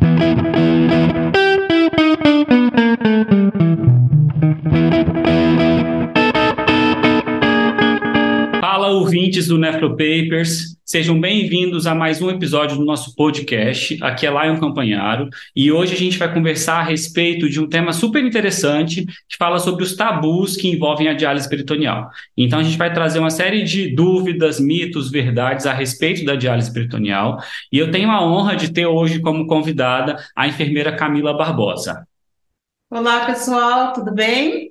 Thank you. Fala, ouvintes do Nefropapers. Sejam bem-vindos a mais um episódio do nosso podcast. Aqui é Lion Campanharo e hoje a gente vai conversar a respeito de um tema super interessante que fala sobre os tabus que envolvem a diálise peritoneal. Então a gente vai trazer uma série de dúvidas, mitos, verdades a respeito da diálise peritoneal e eu tenho a honra de ter hoje como convidada a enfermeira Camila Barbosa. Olá, pessoal, tudo bem?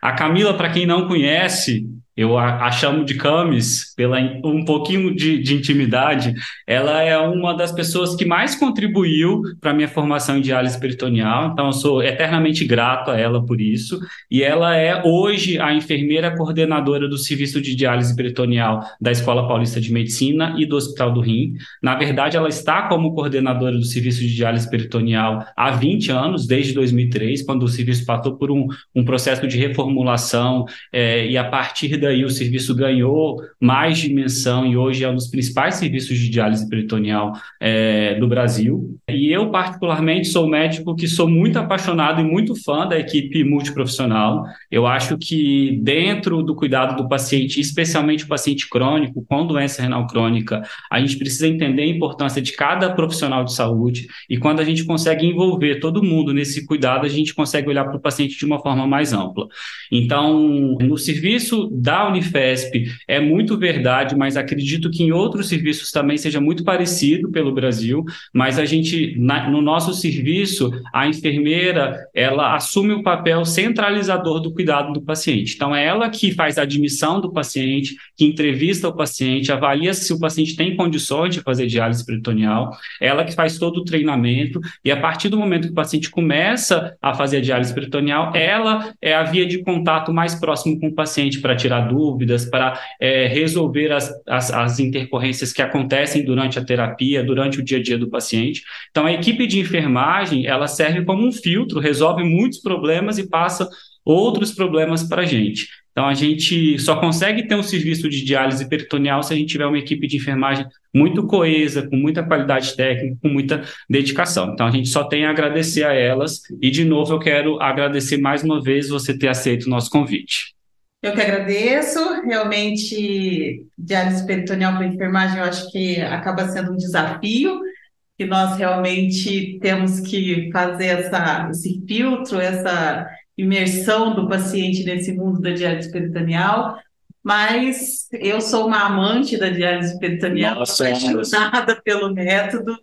A Camila, para quem não conhece, eu a, a, chamo de Camis, pela um pouquinho de, de, intimidade, ela é uma das pessoas que mais contribuiu para a minha formação em diálise peritoneal, então eu sou eternamente grato a ela por isso, e ela é hoje a enfermeira coordenadora do serviço de diálise peritoneal da Escola Paulista de Medicina e do Hospital do Rim. Na verdade, ela está como coordenadora do serviço de diálise peritoneal há 20 anos, desde 2003, quando o serviço passou por um, um processo de reformulação, é, e a partir da aí o serviço ganhou mais dimensão e hoje é um dos principais serviços de diálise peritoneal é, do Brasil. E eu, particularmente, sou médico que sou muito apaixonado e muito fã da equipe multiprofissional. Eu acho que dentro do cuidado do paciente, especialmente o paciente crônico, com doença renal crônica, a gente precisa entender a importância de cada profissional de saúde e quando a gente consegue envolver todo mundo nesse cuidado, a gente consegue olhar para o paciente de uma forma mais ampla. Então, no serviço da Unifesp é muito verdade, mas acredito que em outros serviços também seja muito parecido pelo Brasil, mas a gente, na, no nosso serviço, a enfermeira, ela assume o papel centralizador do cuidado do paciente. Então, é ela que faz a admissão do paciente, que entrevista o paciente, avalia se o paciente tem condições de fazer diálise peritoneal, ela que faz todo o treinamento, e a partir do momento que o paciente começa a fazer a diálise peritoneal, ela é a via de contato mais próximo com o paciente para tirar dúvidas, para é, resolver as, as, as intercorrências que acontecem durante a terapia, durante o dia a dia do paciente. Então, a equipe de enfermagem, ela serve como um filtro, resolve muitos problemas e passa outros problemas para a gente. Então, a gente só consegue ter um serviço de diálise peritoneal se a gente tiver uma equipe de enfermagem muito coesa, com muita qualidade técnica, com muita dedicação. Então, a gente só tem a agradecer a elas. E, de novo, eu quero agradecer mais uma vez você ter aceito o nosso convite. Eu que agradeço. Realmente, diálise peritoneal para enfermagem, eu acho que acaba sendo um desafio, que nós realmente temos que fazer essa, esse filtro, essa imersão do paciente nesse mundo da diálise peritoneal. Mas eu sou uma amante da diálise peritoneal, apaixonada pelo método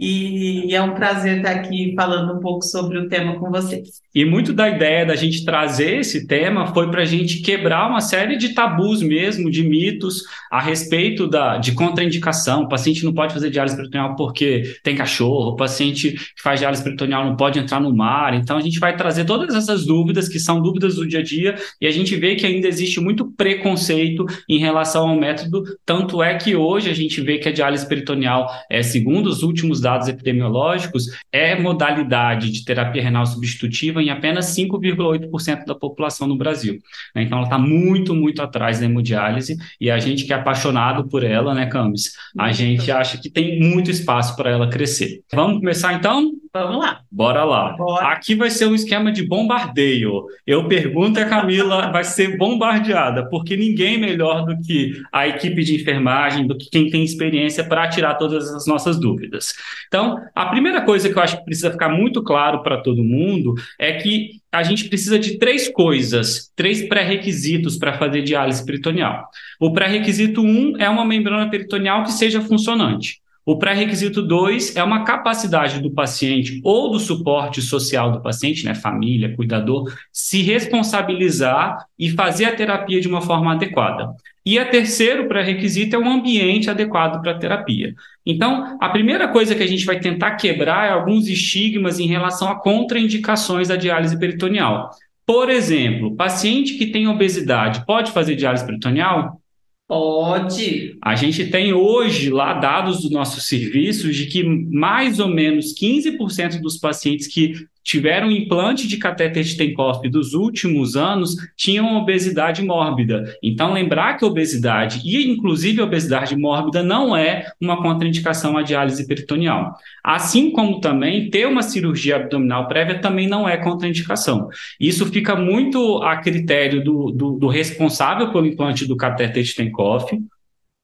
e é um prazer estar aqui falando um pouco sobre o tema com vocês. E muito da ideia da gente trazer esse tema foi para a gente quebrar uma série de tabus mesmo, de mitos a respeito da, de contraindicação. O paciente não pode fazer diálise peritoneal porque tem cachorro, o paciente que faz diálise peritoneal não pode entrar no mar. Então a gente vai trazer todas essas dúvidas que são dúvidas do dia a dia e a gente vê que ainda existe muito preconceito em relação ao método. Tanto é que hoje a gente vê que a diálise peritoneal, é, segundo os últimos dados epidemiológicos, é modalidade de terapia renal substitutiva em apenas 5,8% da população no Brasil. Né? Então, ela está muito, muito atrás da hemodiálise e a gente que é apaixonado por ela, né, Camis? A gente acha que tem muito espaço para ela crescer. Vamos começar então? Vamos lá. Bora lá. Bora. Aqui vai ser um esquema de bombardeio. Eu pergunto a Camila vai ser bombardeada, porque ninguém melhor do que a equipe de enfermagem, do que quem tem experiência para tirar todas as nossas dúvidas. Então, a primeira coisa que eu acho que precisa ficar muito claro para todo mundo é que a gente precisa de três coisas, três pré-requisitos para fazer diálise peritoneal. O pré-requisito um é uma membrana peritoneal que seja funcionante. O pré-requisito 2 é uma capacidade do paciente ou do suporte social do paciente, né, família, cuidador, se responsabilizar e fazer a terapia de uma forma adequada. E a terceiro pré-requisito é um ambiente adequado para a terapia. Então, a primeira coisa que a gente vai tentar quebrar é alguns estigmas em relação a contraindicações da diálise peritoneal. Por exemplo, paciente que tem obesidade pode fazer diálise peritoneal? Pode. A gente tem hoje lá dados do nosso serviço de que mais ou menos 15% dos pacientes que tiveram implante de catéter de Tenkopf dos últimos anos tinham obesidade mórbida. Então, lembrar que obesidade, e inclusive obesidade mórbida, não é uma contraindicação à diálise peritoneal. Assim como também ter uma cirurgia abdominal prévia também não é contraindicação. Isso fica muito a critério do, do, do responsável pelo implante do catéter de Tenkopf,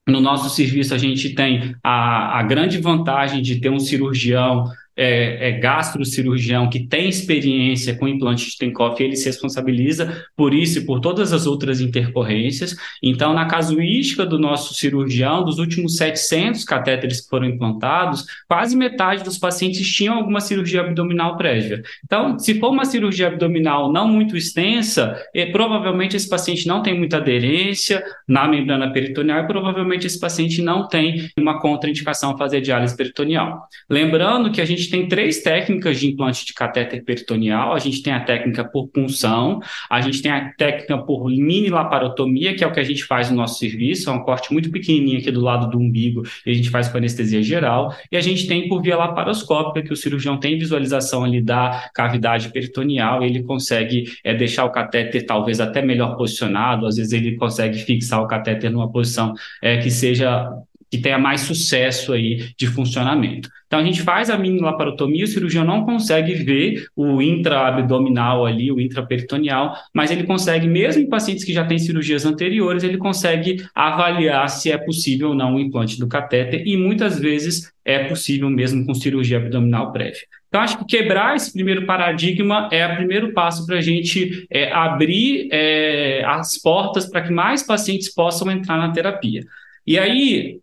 no nosso serviço, a gente tem a, a grande vantagem de ter um cirurgião é, é gastrocirurgião que tem experiência com implante de Tenkoff, ele se responsabiliza por isso e por todas as outras intercorrências. Então, na casuística do nosso cirurgião, dos últimos 700 catéteres que foram implantados, quase metade dos pacientes tinham alguma cirurgia abdominal prévia. Então, se for uma cirurgia abdominal não muito extensa, é, provavelmente esse paciente não tem muita aderência na membrana peritoneal e provavelmente esse paciente não tem uma contraindicação a fazer diálise peritoneal. Lembrando que a gente gente tem três técnicas de implante de catéter peritoneal. A gente tem a técnica por punção, a gente tem a técnica por mini laparotomia, que é o que a gente faz no nosso serviço, é um corte muito pequenininho aqui do lado do umbigo, e a gente faz com anestesia geral. E a gente tem por via laparoscópica, que o cirurgião tem visualização ali da cavidade peritoneal, ele consegue é, deixar o catéter talvez até melhor posicionado, às vezes ele consegue fixar o catéter numa posição é, que seja que tenha mais sucesso aí de funcionamento. Então a gente faz a mini laparotomia, o cirurgião não consegue ver o intraabdominal ali, o intraperitoneal, mas ele consegue, mesmo em pacientes que já têm cirurgias anteriores, ele consegue avaliar se é possível ou não o implante do catéter e muitas vezes é possível mesmo com cirurgia abdominal prévia. Então, acho que quebrar esse primeiro paradigma é o primeiro passo para a gente é, abrir é, as portas para que mais pacientes possam entrar na terapia. E aí,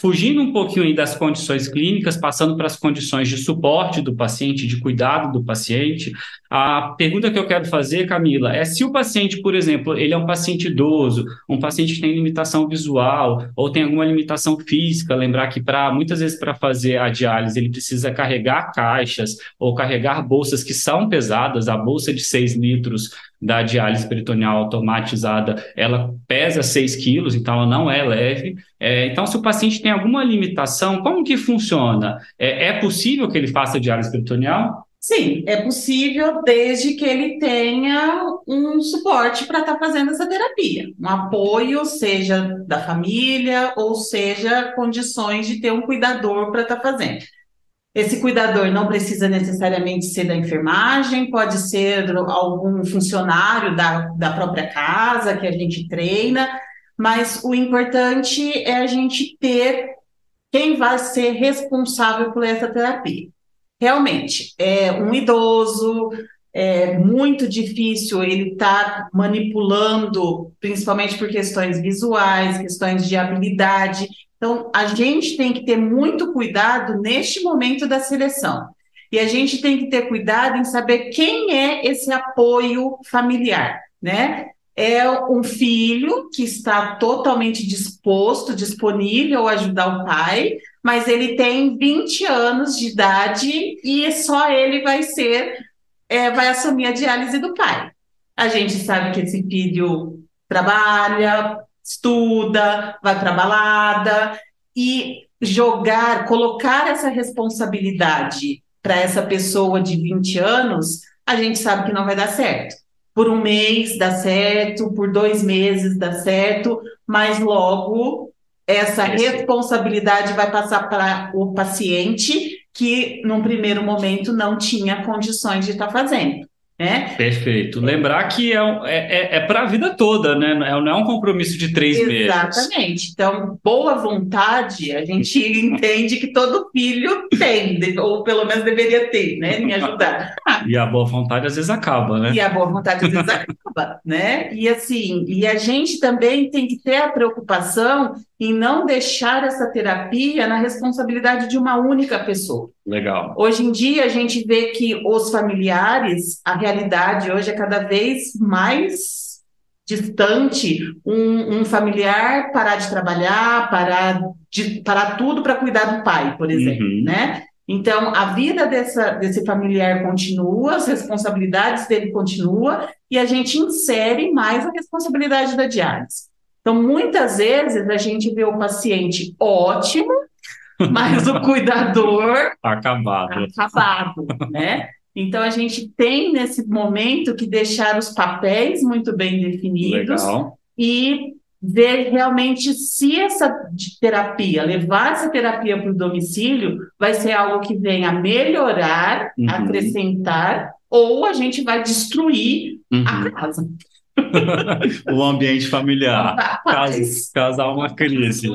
fugindo um pouquinho das condições clínicas, passando para as condições de suporte do paciente, de cuidado do paciente, a pergunta que eu quero fazer, Camila, é se o paciente, por exemplo, ele é um paciente idoso, um paciente que tem limitação visual ou tem alguma limitação física, lembrar que para muitas vezes para fazer a diálise ele precisa carregar caixas ou carregar bolsas que são pesadas, a bolsa de 6 litros da diálise peritoneal automatizada, ela pesa 6 quilos, então ela não é leve. É, então, se o paciente tem alguma limitação, como que funciona? É, é possível que ele faça diálise peritoneal? Sim, é possível desde que ele tenha um suporte para estar tá fazendo essa terapia, um apoio, seja da família ou seja condições de ter um cuidador para estar tá fazendo. Esse cuidador não precisa necessariamente ser da enfermagem, pode ser algum funcionário da, da própria casa que a gente treina, mas o importante é a gente ter quem vai ser responsável por essa terapia. Realmente, é um idoso, é muito difícil ele estar tá manipulando, principalmente por questões visuais, questões de habilidade. Então, a gente tem que ter muito cuidado neste momento da seleção. E a gente tem que ter cuidado em saber quem é esse apoio familiar, né? É um filho que está totalmente disposto, disponível a ajudar o pai, mas ele tem 20 anos de idade e só ele vai ser, é, vai assumir a diálise do pai. A gente sabe que esse filho trabalha, estuda, vai para balada e jogar, colocar essa responsabilidade para essa pessoa de 20 anos, a gente sabe que não vai dar certo. Por um mês dá certo, por dois meses dá certo, mas logo essa responsabilidade vai passar para o paciente que, num primeiro momento, não tinha condições de estar tá fazendo. Né? Perfeito. Lembrar que é, é, é, é para a vida toda, né? Não é, não é um compromisso de três Exatamente. meses. Exatamente. Então, boa vontade, a gente entende que todo filho tem, ou pelo menos deveria ter, né? Me ajudar. e a boa vontade às vezes acaba, né? E a boa vontade às vezes acaba, né? E assim, e a gente também tem que ter a preocupação em não deixar essa terapia na responsabilidade de uma única pessoa. Legal. Hoje em dia a gente vê que os familiares, a realidade hoje é cada vez mais distante um, um familiar parar de trabalhar, parar, de, parar tudo para cuidar do pai, por exemplo, uhum. né? Então, a vida dessa, desse familiar continua, as responsabilidades dele continuam, e a gente insere mais a responsabilidade da diálise. Então, muitas vezes a gente vê o paciente ótimo, mas o cuidador acabado. Acabado, né? Então a gente tem nesse momento que deixar os papéis muito bem definidos Legal. e ver realmente se essa terapia, levar essa terapia para o domicílio, vai ser algo que venha melhorar, uhum. acrescentar, ou a gente vai destruir uhum. a casa. O ambiente familiar, causar uma crise.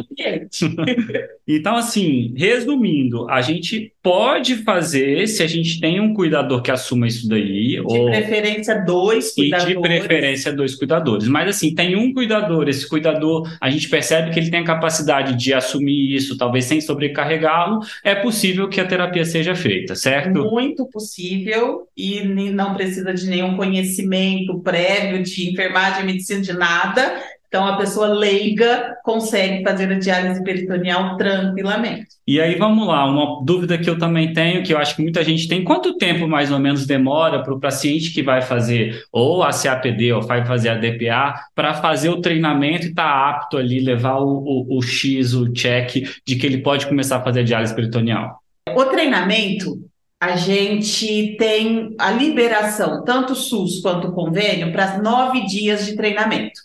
então, assim, resumindo, a gente pode fazer se a gente tem um cuidador que assuma isso daí. De ou... preferência, dois cuidadores. E de preferência, dois cuidadores. Mas, assim, tem um cuidador, esse cuidador, a gente percebe que ele tem a capacidade de assumir isso, talvez sem sobrecarregá-lo, é possível que a terapia seja feita, certo? Muito possível e não precisa de nenhum conhecimento prévio de enfermagem, medicina, de nada. Então, a pessoa leiga consegue fazer a diálise peritoneal tranquilamente. E aí, vamos lá, uma dúvida que eu também tenho, que eu acho que muita gente tem, quanto tempo mais ou menos demora para o paciente que vai fazer ou a CAPD ou vai fazer a DPA para fazer o treinamento e estar tá apto ali, levar o, o, o X, o check de que ele pode começar a fazer a diálise peritoneal? O treinamento, a gente tem a liberação, tanto SUS quanto convênio, para nove dias de treinamento.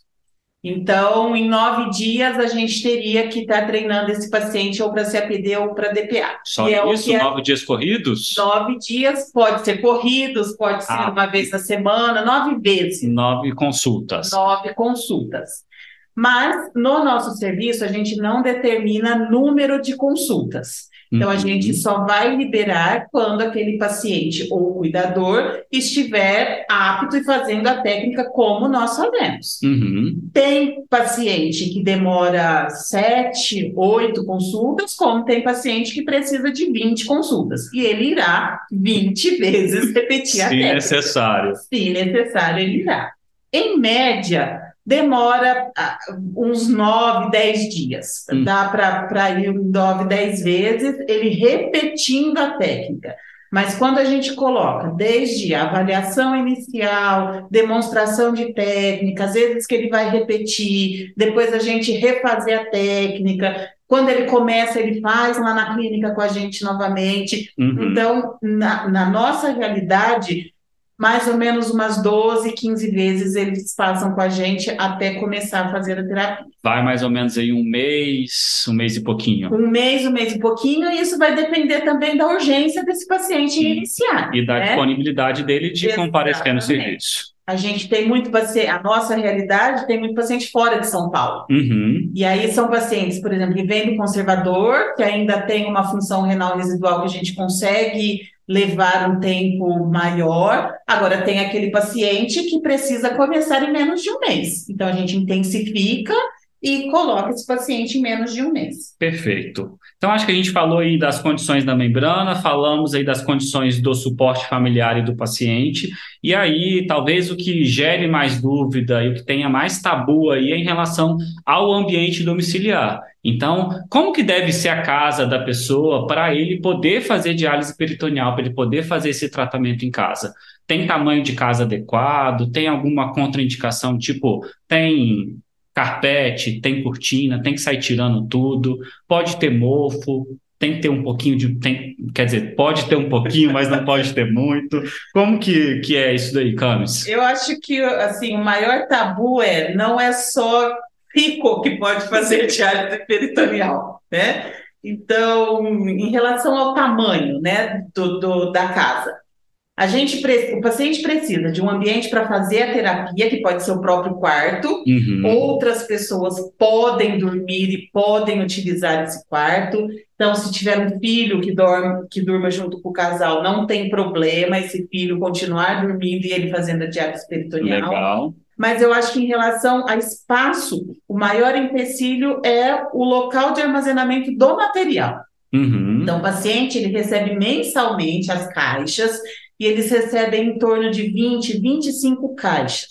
Então, em nove dias, a gente teria que estar tá treinando esse paciente ou para CAPD ou para DPA. Só é isso? É... Nove dias corridos? Nove dias, pode ser corridos, pode ser ah. uma vez na semana, nove vezes. Nove consultas. Nove consultas. Mas, no nosso serviço, a gente não determina número de consultas. Então, a gente uhum. só vai liberar quando aquele paciente ou cuidador estiver apto e fazendo a técnica como nós fazemos. Uhum. Tem paciente que demora sete, oito consultas, como tem paciente que precisa de 20 consultas. E ele irá 20 vezes repetir a técnica. Se necessário. Se necessário, ele irá. Em média, demora ah, uns 9, 10 dias. Hum. Dá para ir 9, 10 vezes, ele repetindo a técnica. Mas quando a gente coloca desde a avaliação inicial, demonstração de técnica, às vezes que ele vai repetir, depois a gente refazer a técnica, quando ele começa, ele faz lá na clínica com a gente novamente. Uhum. Então, na, na nossa realidade, mais ou menos umas 12, 15 vezes eles passam com a gente até começar a fazer a terapia. Vai mais ou menos aí um mês, um mês e pouquinho. Um mês, um mês e pouquinho, e isso vai depender também da urgência desse paciente e, iniciar. E da né? disponibilidade dele de Exatamente. comparecer no serviço. A gente tem muito paciente, a nossa realidade tem muito paciente fora de São Paulo. Uhum. E aí são pacientes, por exemplo, que vêm do conservador, que ainda tem uma função renal residual que a gente consegue levar um tempo maior. Agora, tem aquele paciente que precisa começar em menos de um mês. Então, a gente intensifica e coloca esse paciente em menos de um mês. Perfeito. Então, acho que a gente falou aí das condições da membrana, falamos aí das condições do suporte familiar e do paciente, e aí talvez o que gere mais dúvida e o que tenha mais tabu aí é em relação ao ambiente domiciliar. Então, como que deve ser a casa da pessoa para ele poder fazer diálise peritoneal, para ele poder fazer esse tratamento em casa? Tem tamanho de casa adequado? Tem alguma contraindicação, tipo, tem carpete, tem cortina, tem que sair tirando tudo, pode ter mofo, tem que ter um pouquinho de. Tem, quer dizer, pode ter um pouquinho, mas não pode ter muito. Como que, que é isso daí, Camis? Eu acho que assim, o maior tabu é não é só rico que pode fazer diálise peritoneal, né? Então, em relação ao tamanho né, do, do da casa, a gente, o paciente precisa de um ambiente para fazer a terapia, que pode ser o próprio quarto. Uhum. Outras pessoas podem dormir e podem utilizar esse quarto. Então, se tiver um filho que dorme, que durma junto com o casal, não tem problema esse filho continuar dormindo e ele fazendo a diálise peritoneal. Legal. Mas eu acho que em relação a espaço, o maior empecilho é o local de armazenamento do material. Uhum. Então, o paciente ele recebe mensalmente as caixas e eles recebem em torno de 20, 25 caixas.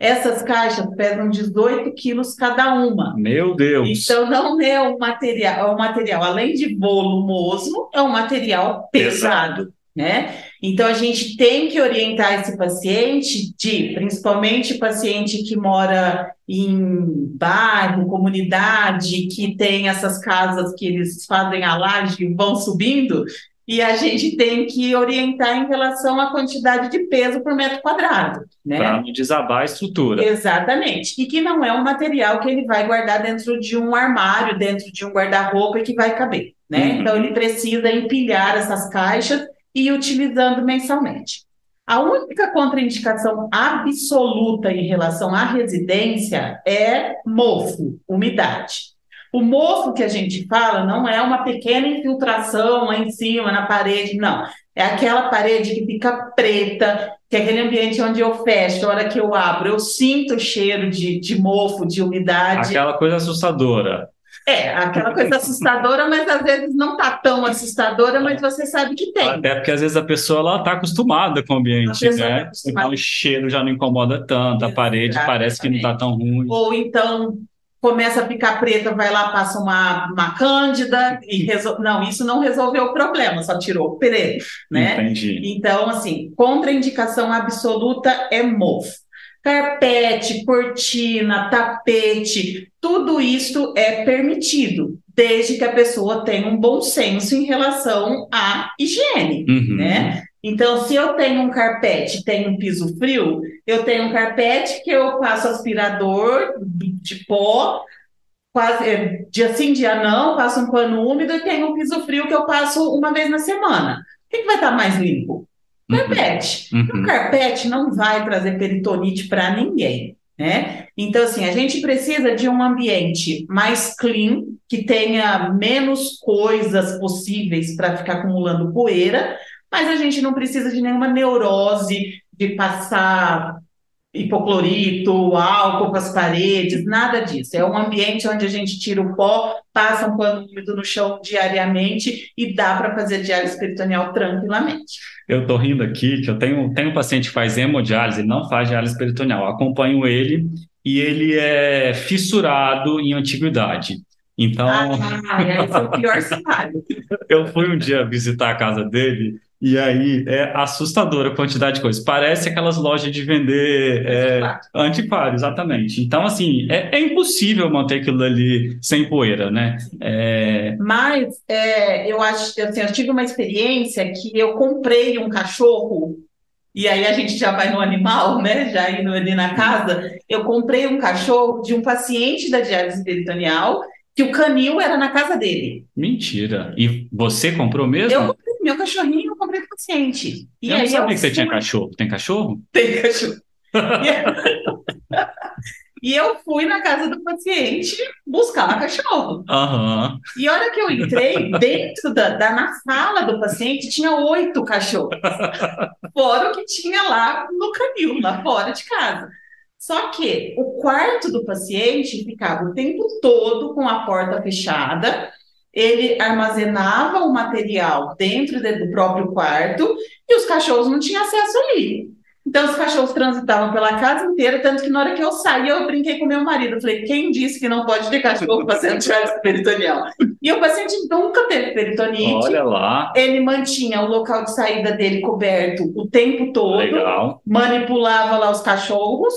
Essas caixas pesam 18 quilos cada uma. Meu Deus! Então não é um material, é um material, além de volumoso, é um material pesado. pesado. Né? Então a gente tem que orientar esse paciente de, principalmente paciente que mora em bairro, comunidade, que tem essas casas que eles fazem a laje e vão subindo, e a gente tem que orientar em relação à quantidade de peso por metro quadrado. Né? Para não desabar a estrutura. Exatamente. E que não é um material que ele vai guardar dentro de um armário, dentro de um guarda-roupa e que vai caber. Né? Uhum. Então, ele precisa empilhar essas caixas e utilizando mensalmente. A única contraindicação absoluta em relação à residência é mofo, umidade. O mofo que a gente fala não é uma pequena infiltração lá em cima, na parede, não. É aquela parede que fica preta, que é aquele ambiente onde eu fecho, a hora que eu abro, eu sinto o cheiro de, de mofo, de umidade. Aquela coisa assustadora. É, aquela coisa assustadora, mas às vezes não está tão assustadora, mas você sabe que tem. Até porque às vezes a pessoa ela está acostumada com o ambiente, né? Tá então o cheiro já não incomoda tanto, a parede parece que não está tão ruim. Ou então começa a ficar preta, vai lá, passa uma, uma cândida e resolve. Não, isso não resolveu o problema, só tirou o preto, né? Entendi. Então, assim, contraindicação absoluta é mofo. Carpete, cortina, tapete, tudo isso é permitido, desde que a pessoa tenha um bom senso em relação à higiene, uhum. né? Então, se eu tenho um carpete, tenho um piso frio, eu tenho um carpete que eu passo aspirador de pó, quase é, dia sim, dia não, passo um pano úmido e tenho um piso frio que eu passo uma vez na semana. O que, que vai estar mais limpo? Uhum. Carpete. Uhum. O carpete não vai trazer peritonite para ninguém. Né? Então, assim, a gente precisa de um ambiente mais clean, que tenha menos coisas possíveis para ficar acumulando poeira, mas a gente não precisa de nenhuma neurose de passar hipoclorito, álcool com as paredes, nada disso. É um ambiente onde a gente tira o pó, passa um pano úmido no chão diariamente e dá para fazer diálise peritoneal tranquilamente. Eu estou rindo aqui que eu tenho, tenho um paciente que faz hemodiálise, ele não faz diálise peritoneal. acompanho ele e ele é fissurado em antiguidade. Então. Ah, esse é o pior cenário. eu fui um dia visitar a casa dele e aí é assustadora a quantidade de coisas. Parece aquelas lojas de vender é, antiquário, exatamente. Então, assim, é, é, impossível manter aquilo ali sem poeira, né? É... Mas é, eu acho assim, eu tive uma experiência que eu comprei um cachorro, e aí a gente já vai no animal, né? Já indo ali na casa, eu comprei um cachorro de um paciente da diálise peritoneal que o canil era na casa dele. Mentira. E você comprou mesmo? Eu comprei meu cachorrinho, comprei pro paciente. E eu não sabia eu que você fui... tinha cachorro. Tem cachorro? Tem cachorro. e eu fui na casa do paciente buscar o cachorro. Uhum. E a hora que eu entrei, dentro da, da na sala do paciente, tinha oito cachorros. Fora o que tinha lá no canil, lá fora de casa. Só que o quarto do paciente ficava o tempo todo com a porta fechada, ele armazenava o material dentro do próprio quarto e os cachorros não tinham acesso ali. Então, os cachorros transitavam pela casa inteira, tanto que na hora que eu saí, eu brinquei com meu marido. Eu falei, quem disse que não pode ter cachorro diálise peritoneal? E o paciente nunca teve peritonite. Olha lá. Ele mantinha o local de saída dele coberto o tempo todo. Legal. Manipulava lá os cachorros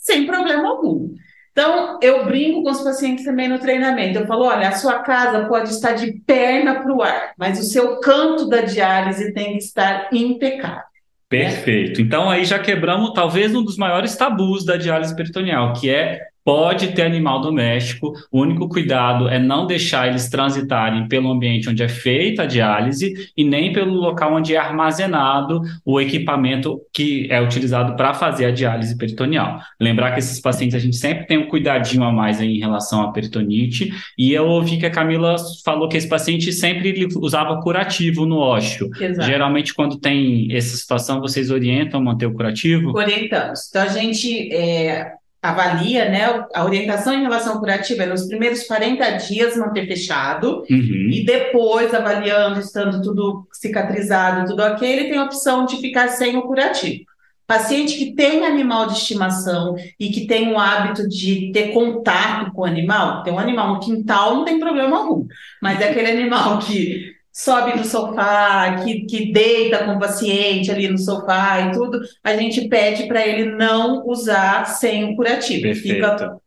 sem problema algum. Então, eu brinco com os pacientes também no treinamento. Eu falo: olha, a sua casa pode estar de perna para o ar, mas o seu canto da diálise tem que estar impecável. Perfeito. Então, aí já quebramos talvez um dos maiores tabus da diálise peritoneal, que é Pode ter animal doméstico, o único cuidado é não deixar eles transitarem pelo ambiente onde é feita a diálise e nem pelo local onde é armazenado o equipamento que é utilizado para fazer a diálise peritoneal. Lembrar que esses pacientes a gente sempre tem um cuidadinho a mais em relação à peritonite, e eu ouvi que a Camila falou que esse paciente sempre usava curativo no ósseo. Exato. Geralmente, quando tem essa situação, vocês orientam a manter o curativo? Orientamos. Então, a gente. É avalia, né, a orientação em relação ao curativo é nos primeiros 40 dias manter fechado uhum. e depois avaliando, estando tudo cicatrizado, tudo ok, ele tem a opção de ficar sem o curativo. Paciente que tem animal de estimação e que tem o hábito de ter contato com o animal, tem um animal no quintal, não tem problema algum, mas é aquele animal que sobe no sofá, que, que deita com o paciente ali no sofá e tudo, a gente pede para ele não usar sem o curativo. Perfeito. Fica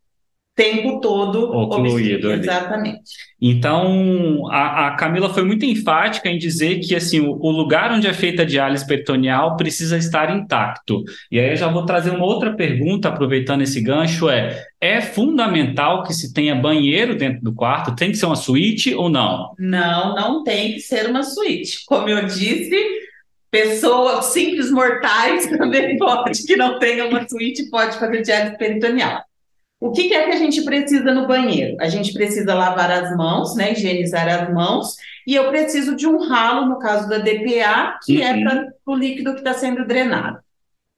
tempo todo ocluído. Exatamente. Então, a, a, Camila foi muito enfática em dizer que assim, o, o, lugar onde é feita a diálise peritoneal precisa estar intacto. E aí eu já vou trazer uma outra pergunta, aproveitando esse gancho, é é fundamental que se tenha banheiro dentro do quarto? Tem que ser uma suíte ou não? Não, não tem que ser uma suíte. Como eu disse, pessoas simples mortais também pode, que não tenha uma suíte, pode fazer diálise peritoneal. O que, que, é que a gente precisa no banheiro? A gente precisa lavar as mãos, né, higienizar as mãos, e eu preciso de um ralo, no caso da DPA, que é uhum. é para o líquido que está sendo drenado.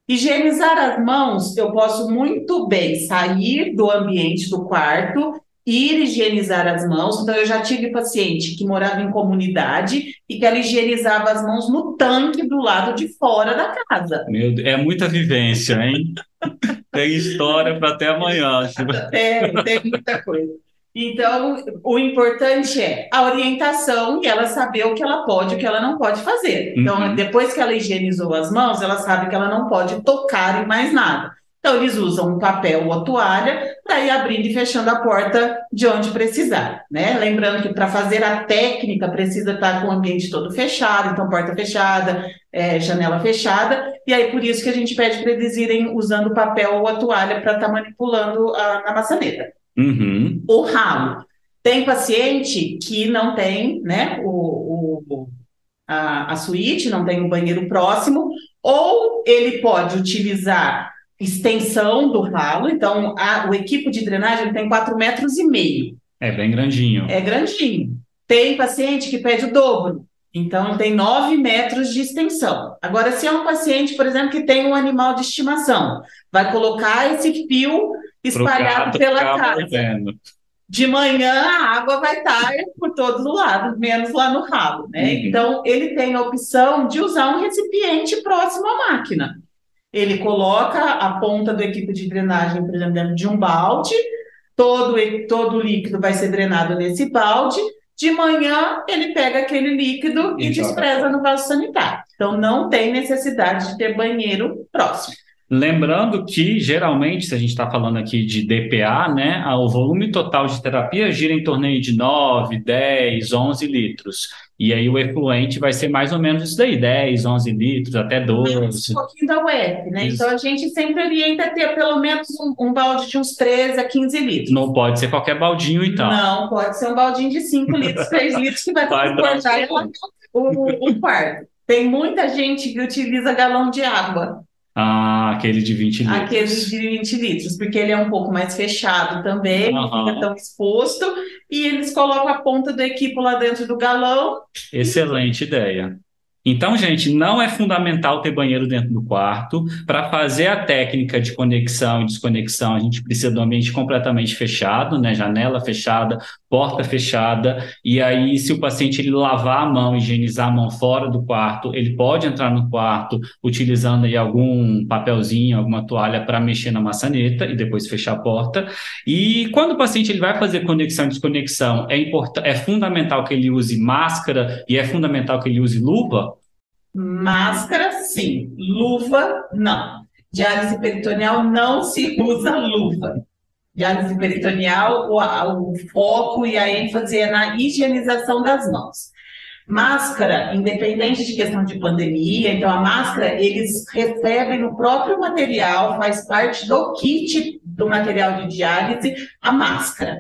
Higienizar as mãos, eu posso muito bem sair do ambiente do quarto, ir higienizar as mãos. Então, eu já tive paciente que morava em comunidade e que ela higienizava as mãos no tanque do lado de fora da casa. Meu Deus, é muita vivência, hein? tem história para até amanhã. É, tem muita coisa. Então, o importante é a orientação e ela saber o que ela pode e o que ela não pode fazer. Então, uhum. depois que ela higienizou as mãos, ela sabe que ela não pode tocar em mais nada. Então, eles usam um papel ou a toalha para ir abrindo e fechando a porta de onde precisar, né? Lembrando que para fazer a técnica precisa estar com o ambiente todo fechado, então porta fechada, é, janela fechada, e aí por isso que a gente pede para eles irem usando papel ou a toalha para estar tá manipulando a, a maçaneta. Uhum. O ralo. Tem paciente que não tem, né, o, o a, a suíte, não tem o banheiro próximo, ou ele pode utilizar extensão do ralo, então a, o equipo de drenagem tem 4 metros e meio. É bem grandinho. É grandinho. Tem paciente que pede o dobro, então tem 9 metros de extensão. Agora, se é um paciente, por exemplo, que tem um animal de estimação, vai colocar esse fio espalhado pela casa. De manhã a água vai estar por todos os lados, menos lá no ralo, né? Uhum. Então ele tem a opção de usar um recipiente próximo à máquina. Ele coloca a ponta do equipe de drenagem, por exemplo, dentro de um balde, todo, todo o líquido vai ser drenado nesse balde. De manhã, ele pega aquele líquido e, e despreza no vaso sanitário. Então, não tem necessidade de ter banheiro próximo. Lembrando que, geralmente, se a gente está falando aqui de DPA, né, o volume total de terapia gira em torno de 9, 10, 11 litros. E aí o efluente vai ser mais ou menos isso daí, 10, 11 litros, até 12. Um pouquinho da UF, né? Isso. Então a gente sempre orienta a ter pelo menos um, um, balde de uns 13 a 15 litros. Não pode ser qualquer baldinho, então. Não, pode ser um baldinho de 5 litros, 6 litros, que vai transportar o, o quarto. Tem muita gente que utiliza galão de água. Ah, aquele de 20 litros. Aquele de 20 litros, porque ele é um pouco mais fechado também, uhum. não fica tão exposto, e eles colocam a ponta do equipo lá dentro do galão. Excelente ideia. Então, gente, não é fundamental ter banheiro dentro do quarto. Para fazer a técnica de conexão e desconexão, a gente precisa de um ambiente completamente fechado, né? Janela fechada, porta fechada. E aí, se o paciente ele lavar a mão, higienizar a mão fora do quarto, ele pode entrar no quarto utilizando aí algum papelzinho, alguma toalha para mexer na maçaneta e depois fechar a porta. E quando o paciente ele vai fazer conexão e desconexão, é, é fundamental que ele use máscara e é fundamental que ele use luva Máscara, sim. Luva, não. Diálise peritoneal não se usa luva. Diálise peritoneal, o, o foco e a ênfase é na higienização das mãos. Máscara, independente de questão de pandemia, então a máscara eles recebem no próprio material, faz parte do kit do material de diálise, a máscara.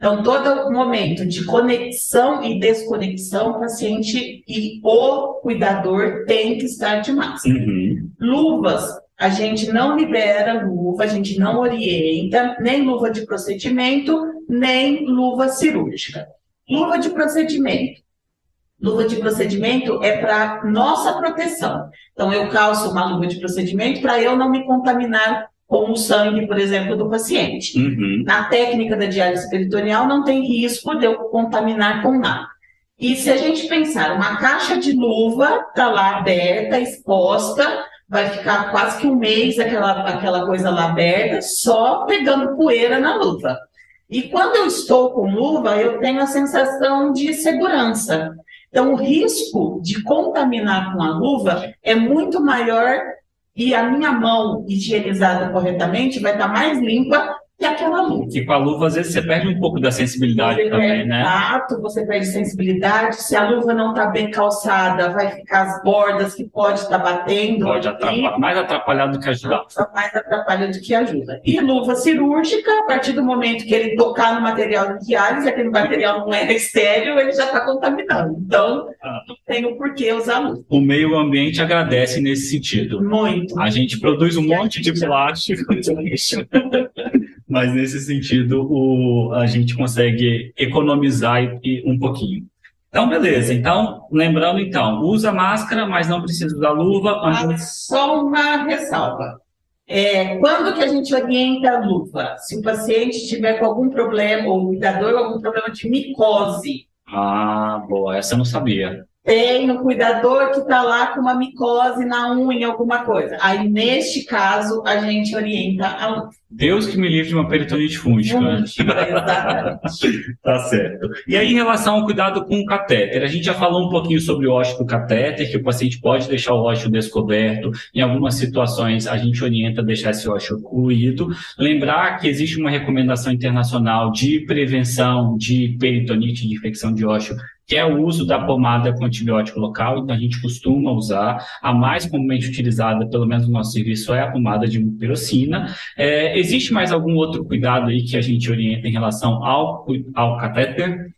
Então, todo momento de conexão e desconexão, o paciente e o cuidador tem que estar de máscara. Uhum. Luvas, a gente não libera luva, a gente não orienta, nem luva de procedimento, nem luva cirúrgica. Luva de procedimento. Luva de procedimento é para nossa proteção. Então, eu calço uma luva de procedimento para eu não me contaminar com o sangue, por exemplo, do paciente. Uhum. Na técnica da diálise peritoneal, não tem risco de eu contaminar com nada. E se a gente pensar, uma caixa de luva está lá aberta, exposta, vai ficar quase que um mês aquela, aquela coisa lá aberta, só pegando poeira na luva. E quando eu estou com luva, eu tenho a sensação de segurança. Então, o risco de contaminar com a luva é muito maior e a minha mão higienizada corretamente vai estar mais limpa e aquela luva. E com a luva, às vezes, você perde um pouco da sensibilidade você também, perde né? tato, você perde sensibilidade. Se a luva não está bem calçada, vai ficar as bordas que pode estar batendo. Pode atrapalhar, mais atrapalhar do que ajudar. Mais atrapalha do que ajuda. E luva cirúrgica, a partir do momento que ele tocar no material de diálise, aquele material não é estéreo, ele já está contaminando. Então, Ah. não tem o porquê usar luva. O meio ambiente agradece nesse sentido. Muito. A gente produz um monte de plástico, mas nesse sentido o, a gente consegue economizar um pouquinho. Então, beleza. Então, lembrando então, usa máscara, mas não precisa usar luva. Ah, Só uma ressalva. É, quando que a gente orienta a luva? Se o paciente tiver com algum problema, ou o cuidador algum problema de micose, Ah, boa, essa eu não sabia. Tem o cuidador que está lá com uma micose na unha, alguma coisa. Aí, neste caso, a gente orienta a. Deus que me livre de uma peritonite fúngica. Exatamente. Tá certo. E aí, em relação ao cuidado com o catéter, a gente já falou um pouquinho sobre o ósseo do catéter, que o paciente pode deixar o ósseo descoberto. Em algumas situações, a gente orienta a deixar esse ósseo ocluído. Lembrar que existe uma recomendação internacional de prevenção de peritonite, de infecção de ósseo, que é o uso da pomada com antibiótico local, então a gente costuma usar. A mais comumente utilizada, pelo menos no nosso serviço, é a pomada de mupirocina. É, existe mais algum outro cuidado aí que a gente orienta em relação ao, ao catéter?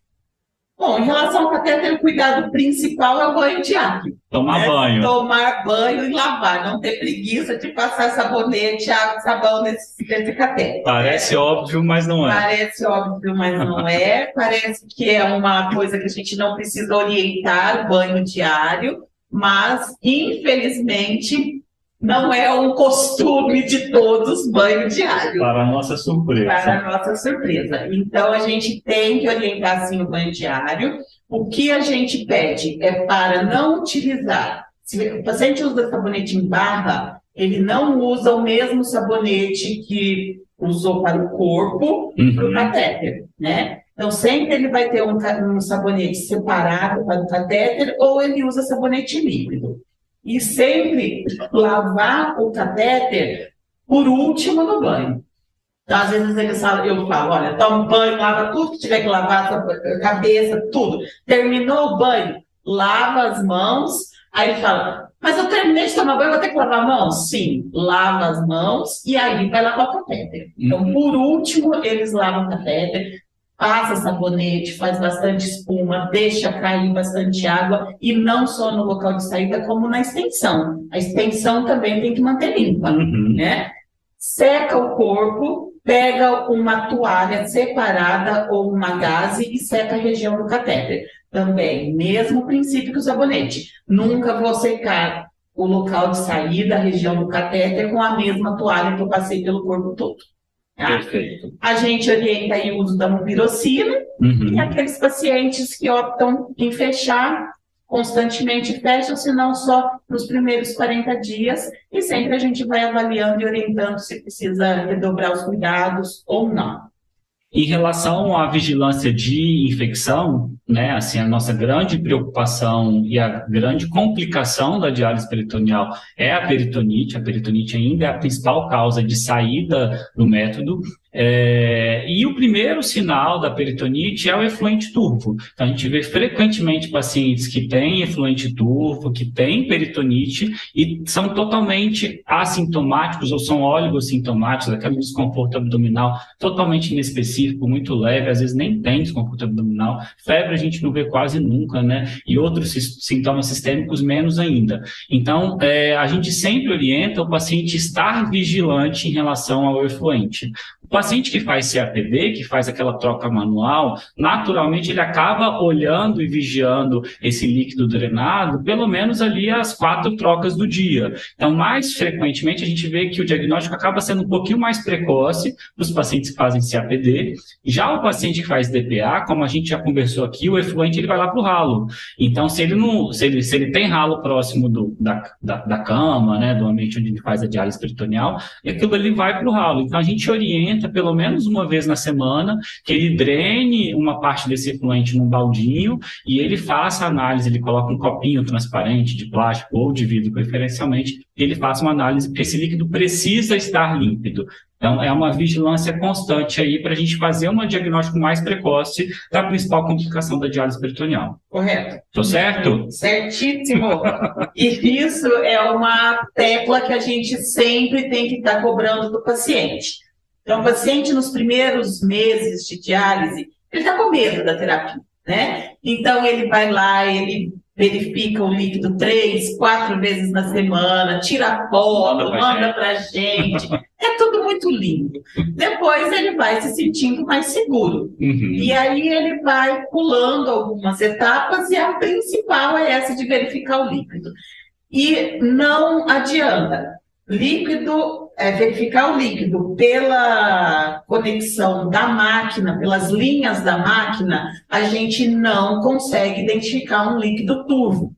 Bom, em relação ao catéter, o cuidado principal é o banho diário. Tomar né? banho. Tomar banho e lavar. Não ter preguiça de passar sabonete, água sabão nesse, nesse catéter. Parece óbvio, mas não é. Parece óbvio, mas não é. Parece que é uma coisa que a gente não precisa orientar, banho diário, mas, infelizmente, não é um costume de todos banho diário. Para a nossa surpresa. Para a nossa surpresa. Então, a gente tem que orientar, sim, o banho diário. O que a gente pede é para não utilizar. Se o paciente usa sabonete em barra, ele não usa o mesmo sabonete que usou para o corpo para o Uhum. catéter, né? Então, sempre ele vai ter um, um sabonete separado para o catéter ou ele usa sabonete líquido. E sempre lavar o catéter por último no banho. Então, às vezes eles falam, eu falo, olha, toma um banho, lava tudo que tiver que lavar, a cabeça, tudo. Terminou o banho, lava as mãos. Aí ele fala, mas eu terminei de tomar banho, vou ter que lavar a mão? Sim, lava as mãos e aí vai lavar o catéter. Então, por último, eles lavam o catéter, passa sabonete, faz bastante espuma, deixa cair bastante água, e não só no local de saída, como na extensão. A extensão também tem que manter limpa Uhum. né? Seca o corpo, pega uma toalha separada ou uma gaze e seca a região do catéter. Também, mesmo princípio que o sabonete. Nunca vou secar o local de saída, a região do catéter, com a mesma toalha que eu passei pelo corpo todo. Perfeito. A gente orienta aí o uso da mupirocina Uhum. e aqueles pacientes que optam em fechar constantemente fecham, se não só nos primeiros 40 dias, e sempre a gente vai avaliando e orientando se precisa redobrar os cuidados ou não. Em relação à vigilância de infecção, né, assim, a nossa grande preocupação e a grande complicação da diálise peritoneal é a peritonite. A peritonite ainda é a principal causa de saída do método. É, e o primeiro sinal da peritonite é o efluente turvo. Então, a gente vê frequentemente pacientes que têm efluente turvo, que têm peritonite e são totalmente assintomáticos ou são oligossintomáticos, aquele desconforto abdominal totalmente inespecífico, muito leve, às vezes nem tem desconforto abdominal. Febre gente não vê quase nunca, né? E outros sintomas sistêmicos menos ainda. Então, é, a gente sempre orienta o paciente estar vigilante em relação ao efluente. Paciente que faz CAPD, que faz aquela troca manual, naturalmente ele acaba olhando e vigiando esse líquido drenado, pelo menos ali as quatro trocas do dia. Então, mais frequentemente, a gente vê que o diagnóstico acaba sendo um pouquinho mais precoce para os pacientes que fazem CAPD. Já o paciente que faz DPA, como a gente já conversou aqui, o efluente ele vai lá para o ralo. Então, se ele não, se ele, se ele tem ralo próximo do, da, da, da cama, né, do ambiente onde ele faz a diálise peritoneal, aquilo ali vai para o ralo. Então, a gente orienta pelo menos uma vez na semana que ele drene uma parte desse efluente num baldinho e ele faça a análise, ele coloca um copinho transparente de plástico ou de vidro preferencialmente, e ele faça uma análise, porque esse líquido precisa estar límpido. Então, é uma vigilância constante aí para a gente fazer um diagnóstico mais precoce da principal complicação da diálise peritoneal. Correto. Tô certo? Certíssimo. e isso é uma tecla que a gente sempre tem que estar tá cobrando do paciente. Então, o paciente, nos primeiros meses de diálise, ele está com medo da terapia, né? Então, ele vai lá, ele verifica o líquido três, quatro vezes na semana, tira foto, manda para gente. É tudo muito lindo. Depois ele vai se sentindo mais seguro. Uhum. E aí ele vai pulando algumas etapas e a principal é essa de verificar o líquido. E não adianta. Líquido, é, verificar o líquido pela conexão da máquina, pelas linhas da máquina, a gente não consegue identificar um líquido turvo.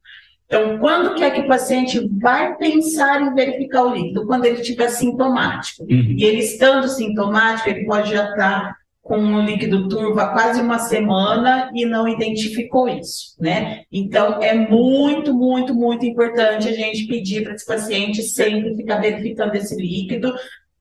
Então, quando que é que o paciente vai pensar em verificar o líquido? Quando ele estiver sintomático. Uhum. E ele estando sintomático, ele pode já estar com o líquido turvo há quase uma semana e não identificou isso, né? Então, é muito, muito, muito importante a gente pedir para esse paciente sempre ficar verificando esse líquido.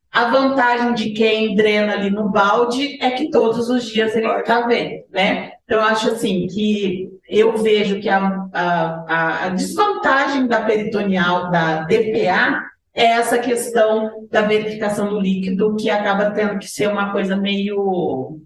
A vantagem de quem drena ali no balde é que todos os dias ele está vendo, né? Então, eu acho assim que eu vejo que a, a, a desvantagem da peritoneal, da DPA, é essa questão da verificação do líquido, que acaba tendo que ser uma coisa meio.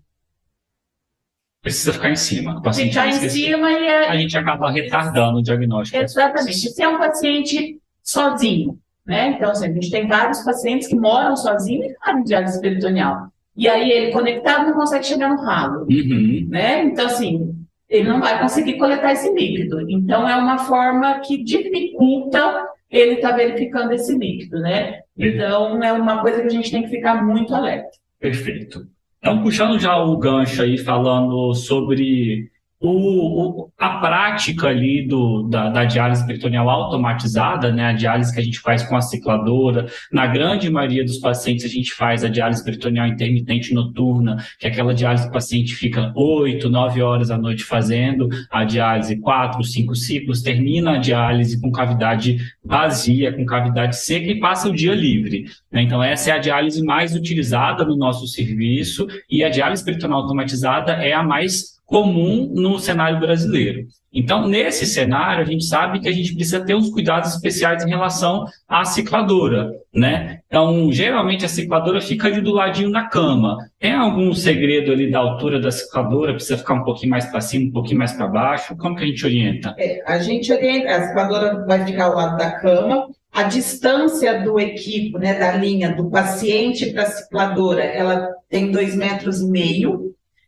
Precisa ficar em cima. O paciente ficar em cima e é... a gente acaba retardando o diagnóstico. Exatamente. Se é um paciente sozinho, né? Então, assim, a gente tem vários pacientes que moram sozinhos e fazem diálise peritoneal. E aí ele conectado não consegue chegar no ralo, uhum. né? Então, assim, ele não vai conseguir coletar esse líquido. Então, é uma forma que dificulta ele estar tá verificando esse líquido, né? Então, é uma coisa que a gente tem que ficar muito alerta. Perfeito. Então, puxando já o gancho aí, falando sobre o, a prática ali do, da, da, diálise peritoneal automatizada, né, a diálise que a gente faz com a cicladora, na grande maioria dos pacientes a gente faz a diálise peritoneal intermitente noturna, que é aquela diálise que o paciente fica 8, 9 horas à noite fazendo a diálise, 4, 5 ciclos, termina a diálise com cavidade vazia, com cavidade seca e passa o dia livre. Né? Então essa é a diálise mais utilizada no nosso serviço e a diálise peritoneal automatizada é a mais comum no cenário brasileiro. Então, nesse cenário, a gente sabe que a gente precisa ter uns cuidados especiais em relação à cicladora, né? Então, geralmente a cicladora fica ali do ladinho da cama. Tem algum segredo ali da altura da cicladora? Precisa ficar um pouquinho mais para cima, um pouquinho mais para baixo? Como que a gente orienta? É, a gente orienta, a cicladora vai ficar ao lado da cama. A distância do equipo, né, da linha do paciente para a cicladora, ela tem dois metros e meio.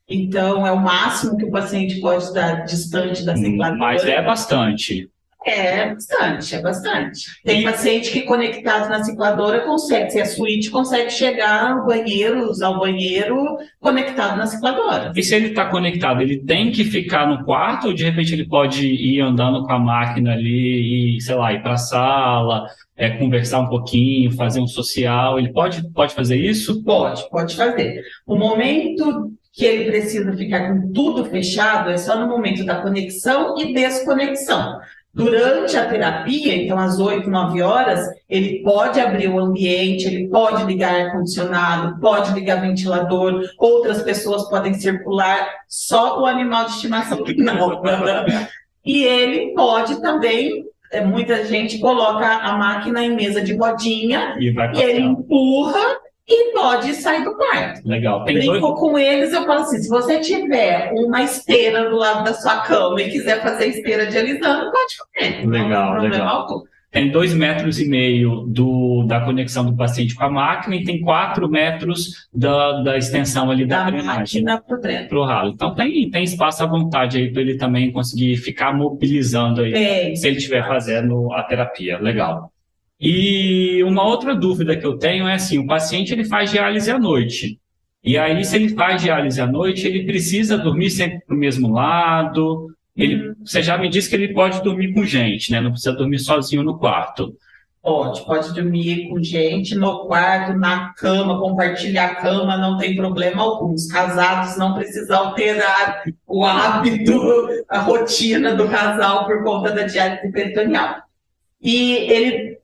Então, é o máximo que o paciente pode estar distante da cicladora. Mas é bastante. É bastante, é bastante. Tem paciente que conectado na cicladora consegue, se é suíte, consegue chegar ao banheiro, usar o banheiro conectado na cicladora. E se ele está conectado, ele tem que ficar no quarto ou de repente ele pode ir andando com a máquina ali e, sei lá, ir para a sala, é, conversar um pouquinho, fazer um social? Ele pode, pode fazer isso? Pode, pode fazer. O momento que ele precisa ficar com tudo fechado é só no momento da conexão e desconexão. Durante a terapia, então às 8, 9 horas, ele pode abrir o ambiente, ele pode ligar ar-condicionado, pode ligar ventilador, outras pessoas podem circular, só o animal de estimação não. e ele pode também, é, muita gente coloca a máquina em mesa de rodinha e, e ele empurra e pode sair do quarto. Legal. Tem Brinco dois... com eles, eu falo assim: se você tiver uma esteira do lado da sua cama e quiser fazer esteira de alisando, pode fazer. Legal, legal. Algum. tem dois metros e meio do, da conexão do paciente com a máquina e tem quatro metros da, da extensão ali da, Da drenagem para o ralo. Então tem, tem espaço à vontade aí para ele também conseguir ficar mobilizando aí Tem. se ele estiver fazendo a terapia. Legal. E uma outra dúvida que eu tenho é assim, o paciente ele faz diálise à noite. E aí, se ele faz diálise à noite, ele precisa dormir sempre para o mesmo lado. Ele, você já me disse que ele pode dormir com gente, né? Não precisa dormir sozinho no quarto. Pode, pode dormir com gente no quarto, na cama, compartilhar a cama, não tem problema algum. Os casados não precisam alterar o hábito, a rotina do casal por conta da diálise peritoneal. E ele,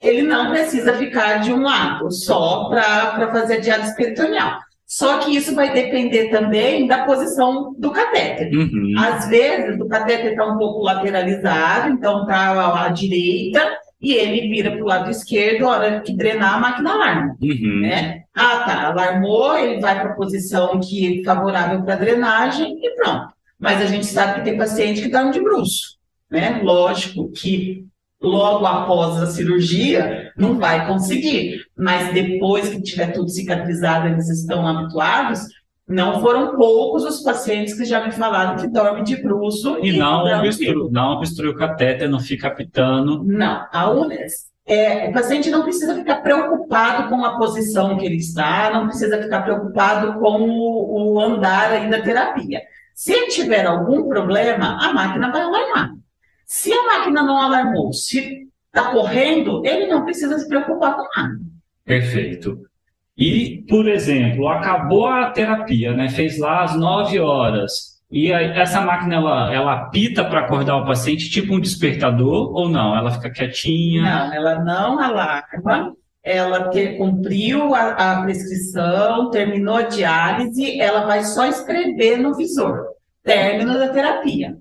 ele não precisa ficar de um lado só para fazer a diálise peritoneal. Só que isso vai depender também da posição do catéter. Uhum. Às vezes o catéter está um pouco lateralizado, então está à direita e ele vira para o lado esquerdo, a hora que drenar a máquina alarma, Uhum. né? Ah, tá, alarmou, ele vai para a posição que é favorável para drenagem e pronto. Mas a gente sabe que tem paciente que dorme de bruço, né? Lógico que logo após a cirurgia não vai conseguir, mas depois que tiver tudo cicatrizado, eles estão habituados. Não foram poucos os pacientes que já me falaram que dormem de bruço E não tranquilo. obstrui, não obstrui o catéter, não fica apitando. Não, a UNES, é, o paciente não precisa ficar preocupado com a posição que ele está, não precisa ficar preocupado com o, o andar aí da terapia. Se tiver algum problema, a máquina vai alarmar. Se a máquina não alarmou, se está correndo, ele não precisa se preocupar com nada. Perfeito. E, por exemplo, acabou a terapia, né? Fez lá às 9 horas. E essa máquina, ela, ela apita para acordar o paciente, tipo um despertador, ou não? Ela fica quietinha? Não, ela não alarma, ela te- cumpriu a, a prescrição, terminou a diálise, ela vai só escrever no visor, término da terapia.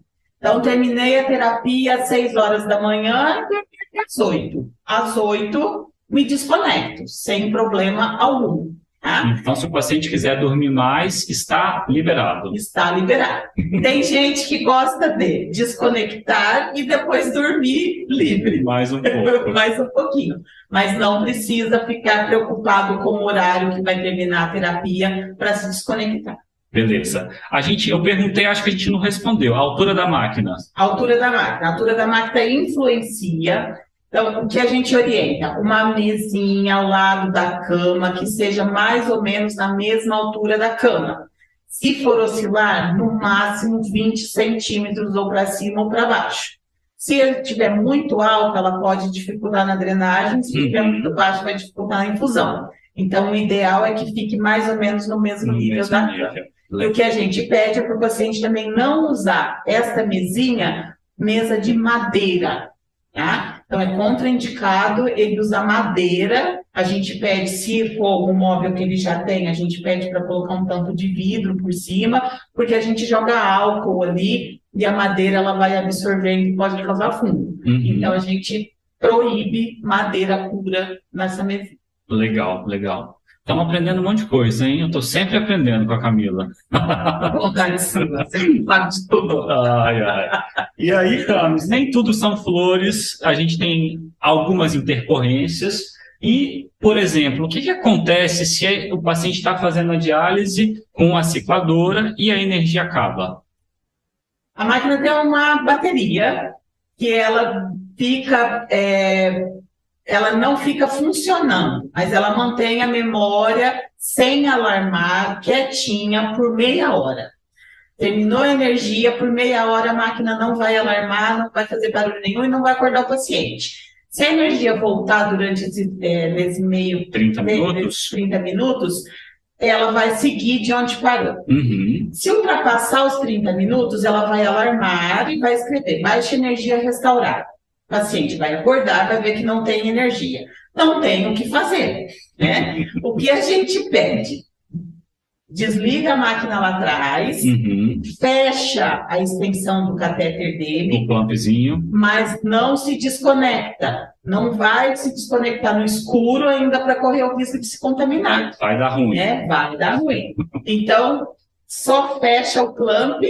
Então, terminei a terapia às 6 horas da manhã e terminei às 8. Às 8, me desconecto, sem problema algum. Tá? Então, se o paciente quiser dormir mais, está liberado. Está liberado. Tem gente que gosta de desconectar e depois dormir livre. Mais um pouco. mais um pouquinho. Mas não precisa ficar preocupado com o horário que vai terminar a terapia para se desconectar. Beleza. A gente, eu perguntei, acho que a gente não respondeu. A altura da máquina. A altura da máquina. A altura da máquina influencia. Então, o que a gente orienta? Uma mesinha ao lado da cama, que seja mais ou menos na mesma altura da cama. Se for oscilar, no máximo 20 centímetros ou para cima ou para baixo. Se ele estiver muito alto, ela pode dificultar na drenagem, se estiver Uhum. muito baixo, vai dificultar na infusão. Então, o ideal é que fique mais ou menos no mesmo No nível mesmo da nível. cama. E o que a gente pede é para o paciente também não usar esta mesinha, mesa de madeira, tá? Então, é contraindicado ele usar madeira. A gente pede, se for algum móvel que ele já tem, a gente pede para colocar um tampo de vidro por cima, porque a gente joga álcool ali e a madeira ela vai absorvendo e pode causar fungo. Uhum. Então, a gente proíbe madeira pura nessa mesinha. Legal, legal. Estamos aprendendo um monte de coisa, hein? Eu estou sempre aprendendo com a Camila. Vontade de tudo. Ai, ai. E aí, Camis, nem tudo são flores, a gente tem algumas intercorrências. E, por exemplo, o que, que acontece se o paciente está fazendo a diálise com a cicladora e a energia acaba? A máquina tem uma bateria que ela fica, é, ela não fica funcionando, mas ela mantém a memória sem alarmar, quietinha por meia hora. Terminou a energia, por meia hora a máquina não vai alarmar, não vai fazer barulho nenhum e não vai acordar o paciente. Se a energia voltar durante esse, é, nesse meio 30 nesses minutos? 30 minutos, ela vai seguir de onde parou. Uhum. Se ultrapassar os 30 minutos, ela vai alarmar e vai escrever baixa energia restaurada. O paciente vai acordar, vai ver que não tem energia. Não tem o que fazer. Né? O que a gente pede? Desliga a máquina lá atrás, Uhum. fecha a extensão do catéter dele, O clampzinho. mas não se desconecta. Não vai se desconectar no escuro ainda para correr o risco de se contaminar Vai dar ruim. né? Vai dar ruim. Então, só fecha o clamp,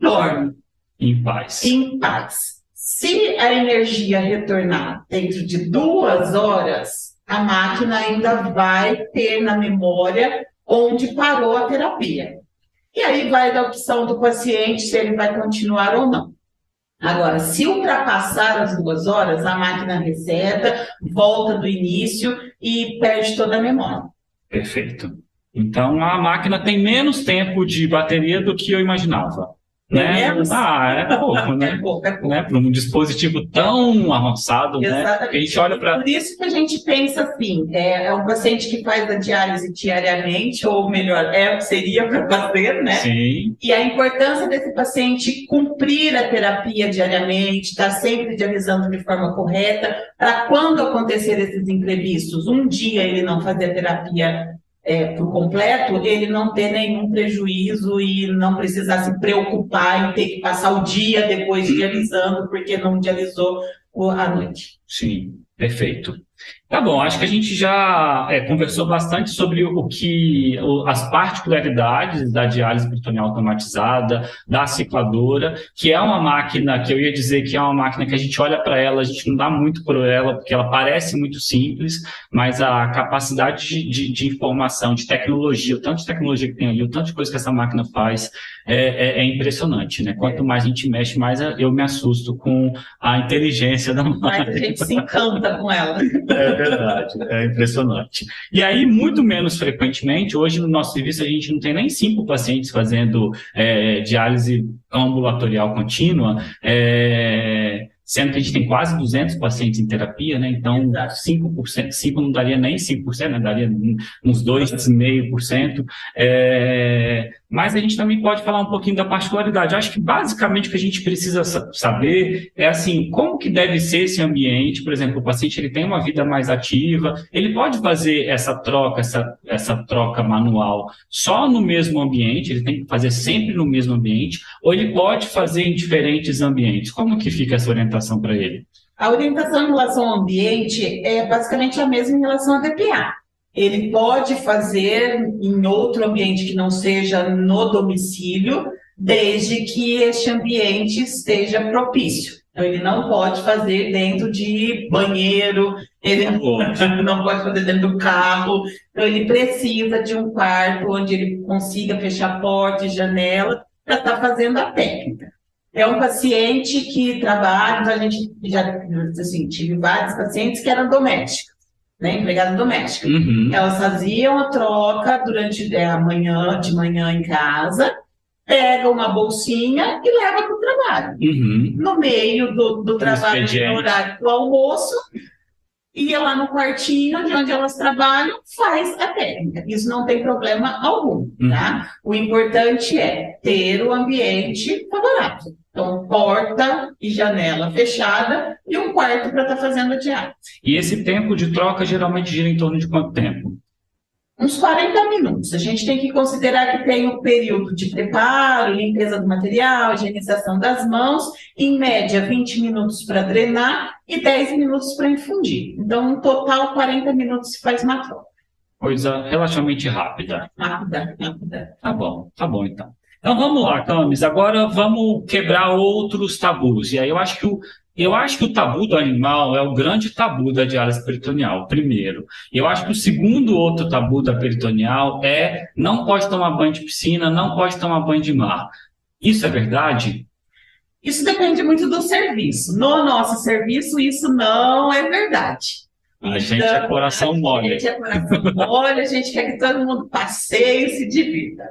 dorme Em paz. em paz. Se a energia retornar dentro de duas horas, a máquina ainda vai ter na memória onde parou a terapia. E aí vai da opção do paciente se ele vai continuar ou não. Agora, se ultrapassar as duas horas, a máquina reseta, volta do início e perde toda a memória. Perfeito. Então a máquina tem menos tempo de bateria do que eu imaginava. Né? Ah, é pouco, né? É pouco, é pouco. Né? Para um dispositivo tão avançado, né? Exatamente. né? A gente olha para. Por isso que a gente pensa assim: é, é um paciente que faz a diálise diariamente, ou melhor, é, seria para fazer, né? Sim. E a importância desse paciente cumprir a terapia diariamente, estar tá sempre dialisando de forma correta, para quando acontecer esses imprevistos, um dia ele não fazer a terapia é, por completo, ele não ter nenhum prejuízo e não precisar se preocupar em ter que passar o dia depois dialisando, porque não dialisou à noite. Sim, perfeito. Tá bom, acho que a gente já é, conversou bastante sobre o que o, as particularidades da diálise peritoneal automatizada, da cicladora, que é uma máquina que eu ia dizer que é uma máquina que a gente olha para ela, a gente não dá muito por ela, porque ela parece muito simples, mas a capacidade de, de, de informação, de tecnologia, o tanto de tecnologia que tem ali, o tanto de coisa que essa máquina faz, é, é, é impressionante, né? Quanto mais a gente mexe, mais eu me assusto com a inteligência da máquina. Mais a gente se encanta com ela. É verdade, é impressionante. E aí, muito menos frequentemente, hoje no nosso serviço a gente não tem nem cinco pacientes fazendo é, diálise ambulatorial contínua. É, sendo que a gente tem quase 200 pacientes em terapia, né? Então, 5%, 5 não daria nem 5%, né? Daria uns 2,5%. É, mas a gente também pode falar um pouquinho da particularidade. acho que basicamente o que a gente precisa saber é assim, como que deve ser esse ambiente, por exemplo, o paciente ele tem uma vida mais ativa, ele pode fazer essa troca, essa, essa troca manual só no mesmo ambiente, ele tem que fazer sempre no mesmo ambiente, ou ele pode fazer em diferentes ambientes. Como que fica essa orientação para ele? A orientação em relação ao ambiente é basicamente a mesma em relação ao DPA ele pode fazer em outro ambiente que não seja no domicílio, desde que este ambiente esteja propício. Então, ele não pode fazer dentro de banheiro, ele não pode fazer dentro do carro. Então, ele precisa de um quarto onde ele consiga fechar porta e janela para estar tá fazendo a técnica. É um paciente que trabalha, então a gente já assim, tive vários pacientes que eram domésticos né, empregada doméstica. Uhum. Elas faziam a troca durante é, a manhã, de manhã em casa, pega uma bolsinha e leva para o trabalho. Uhum. No meio do, do trabalho, no horário do almoço, ia lá no quartinho de onde elas trabalham, faz a técnica. Isso não tem problema algum, uhum. tá? O importante é ter o ambiente favorável. Então, porta e janela fechada e um quarto para estar tá fazendo a diálise. E esse tempo de troca geralmente gira em torno de quanto tempo? Uns 40 minutos. A gente tem que considerar que tem o um período de preparo, limpeza do material, higienização das mãos, em média 20 minutos para drenar e 10 minutos para infundir. Então, no total, 40 minutos se faz uma troca. Coisa relativamente rápida. Rápida, rápida. Tá bom, tá bom então. Então vamos lá, Camis. Agora vamos quebrar outros tabus. E aí eu acho que o, eu acho que o tabu do animal é o grande tabu da diálise peritoneal, primeiro. Eu acho que o segundo outro tabu da peritoneal é não pode tomar banho de piscina, não pode tomar banho de mar. Isso é verdade? Isso depende muito do serviço. No nosso serviço, isso não é verdade. A então, gente é coração mole. A gente é coração mole, a gente quer que todo mundo passeie e se divirta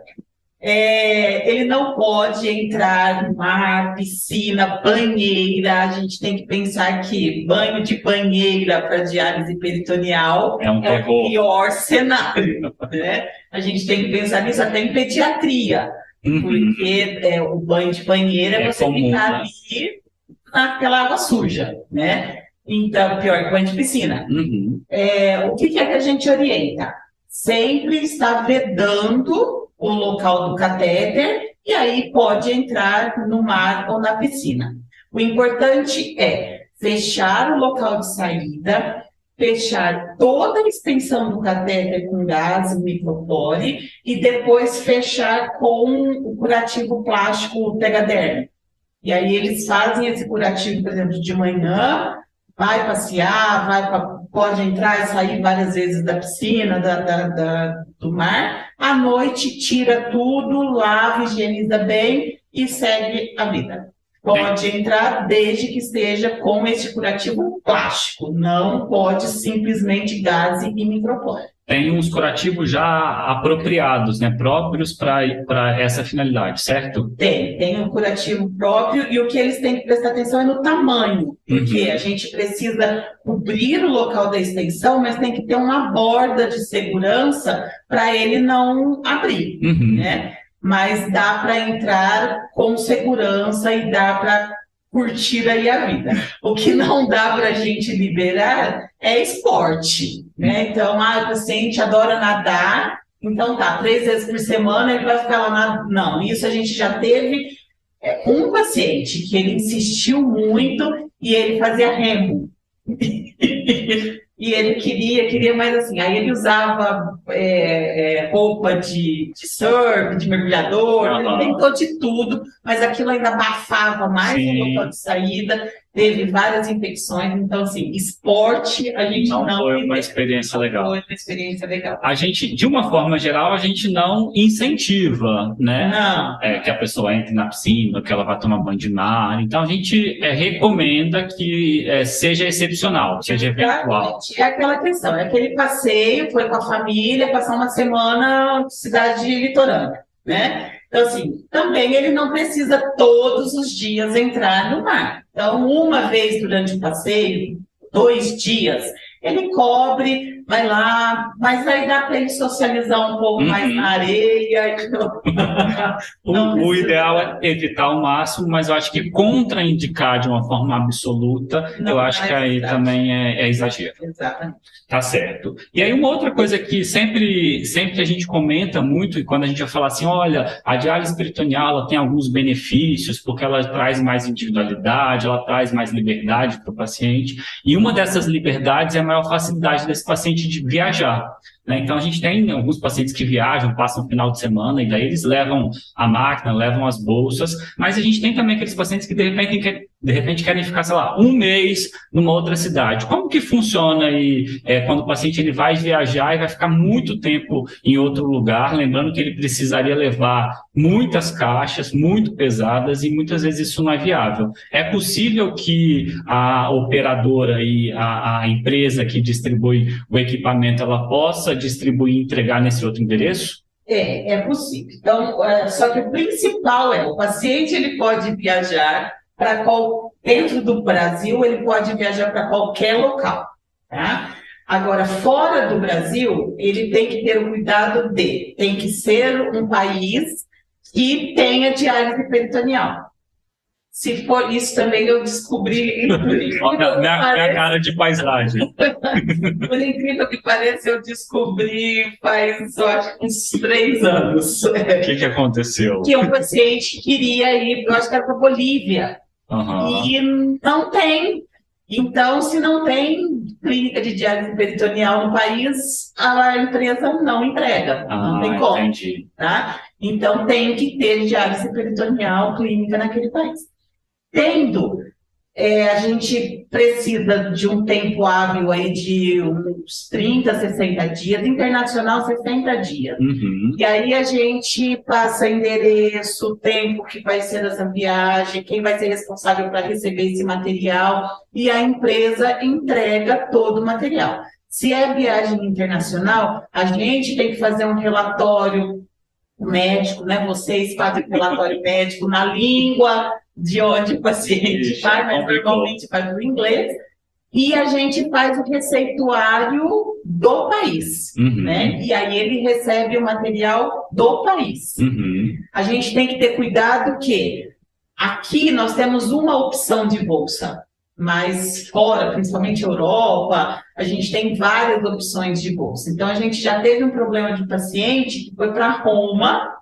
é, ele não pode entrar no mar, piscina, banheira. A gente tem que pensar que banho de banheira para diálise peritoneal é, um é o pior cenário. Né? A gente tem que pensar nisso até em pediatria, uhum. porque é, o banho de banheira é você comum, ficar né? ali naquela água suja, né? Então, pior que banho de piscina. Uhum. É, o que, que é que a gente orienta? Sempre está vedando o local do catéter e aí pode entrar no mar ou na piscina. O importante é fechar o local de saída, fechar toda a extensão do catéter com gás micropore e depois fechar com o curativo plástico tegaderme. E aí eles fazem esse curativo, por exemplo, de manhã, vai passear, vai pra, pode entrar e sair várias vezes da piscina, da, da, da, do mar. À noite, tira tudo, lava, higieniza bem e segue a vida. Pode entrar desde que esteja com esse curativo plástico, não pode simplesmente gás e micropore tem uns curativos já apropriados, né, próprios para essa finalidade, certo? Tem, tem um curativo próprio e o que eles têm que prestar atenção é no tamanho, porque uhum. a gente precisa cobrir o local da extensão, mas tem que ter uma borda de segurança para ele não abrir, uhum. né? Mas dá para entrar com segurança e dá para curtir aí a vida. O que não dá para a gente liberar é esporte, né? Então, ah, o paciente adora nadar, então tá, três vezes por semana ele vai ficar lá na... Não, isso a gente já teve é, um paciente que ele insistiu muito e ele fazia remo. e ele queria, queria mais assim. Aí ele usava é, é, roupa de, de surf, de mergulhador, uhum. ele tentou de tudo, mas aquilo ainda abafava mais Sim. o local de saída teve várias infecções, então assim, esporte a gente não, não foi uma experiência legal. Foi uma experiência legal. A gente, de uma forma geral, a gente não incentiva, né? Não. É, que a pessoa entre na piscina, que ela vá tomar banho de mar. Então a gente é, recomenda que é, seja excepcional, seja eventual. É aquela questão, é aquele passeio, foi com a família, passar uma semana cidade litorânea, né? Então, assim, também ele não precisa todos os dias entrar no mar. Então, uma vez durante o passeio, dois dias, ele cobre, vai lá, mas aí dá para ele socializar um pouco uhum. mais na areia. o, o, ideal é evitar o máximo, mas eu acho que contraindicar de uma forma absoluta, não, eu acho que aí também é, é, exagero. Exatamente. Tá certo. E aí uma outra coisa que sempre, sempre a gente comenta muito, e quando a gente vai falar assim, olha, a diálise peritoneal ela tem alguns benefícios, porque ela traz mais individualidade, ela traz mais liberdade para o paciente, e uma dessas liberdades é a maior facilidade desse paciente de viajar. Né? Então, a gente tem alguns pacientes que viajam, passam o final de semana, e daí eles levam a máquina, levam as bolsas, mas a gente tem também aqueles pacientes que, de repente, de repente querem ficar, sei lá, um mês numa outra cidade. Como que funciona aí é, quando o paciente ele vai viajar e vai ficar muito tempo em outro lugar, lembrando que ele precisaria levar muitas caixas, muito pesadas, e muitas vezes isso não é viável. É possível que a operadora e a, a empresa que distribui o equipamento, ela possa distribuir e entregar nesse outro endereço? É, é possível. Então, é, só que o principal é o paciente ele pode viajar para qual dentro do Brasil ele pode viajar para qualquer local, tá? Agora, fora do Brasil, ele tem que ter o cuidado de, tem que ser um país que tenha diálise peritoneal. Se for isso também eu descobri. Olha, minha, minha cara de paisagem. Por incrível que pareça, eu descobri faz, eu acho, uns três anos. O que, que aconteceu? Que um paciente queria ir, eu acho que era para Bolívia. Uhum. E não tem. Então, se não tem clínica de diálise peritoneal no país, a empresa não entrega. Ah, não tem como. Entendi. Tá? Então, tem que ter diálise peritoneal clínica naquele país. Tendo é, a gente precisa de um tempo hábil aí de uns 30, 60 dias, internacional 60 dias. Uhum. E aí a gente passa endereço, tempo que vai ser essa viagem, quem vai ser responsável para receber esse material, e a empresa entrega todo o material. Se é viagem internacional, a gente tem que fazer um relatório médico, né? Vocês fazem relatório médico na língua de onde o paciente Ixi, vai, mas normalmente faz o inglês, e a gente faz o receituário do país, uhum. né? E aí ele recebe o material do país. Uhum. A gente tem que ter cuidado que aqui nós temos uma opção de bolsa, mas fora, principalmente Europa, a gente tem várias opções de bolsa. Então a gente já teve um problema de paciente que foi para Roma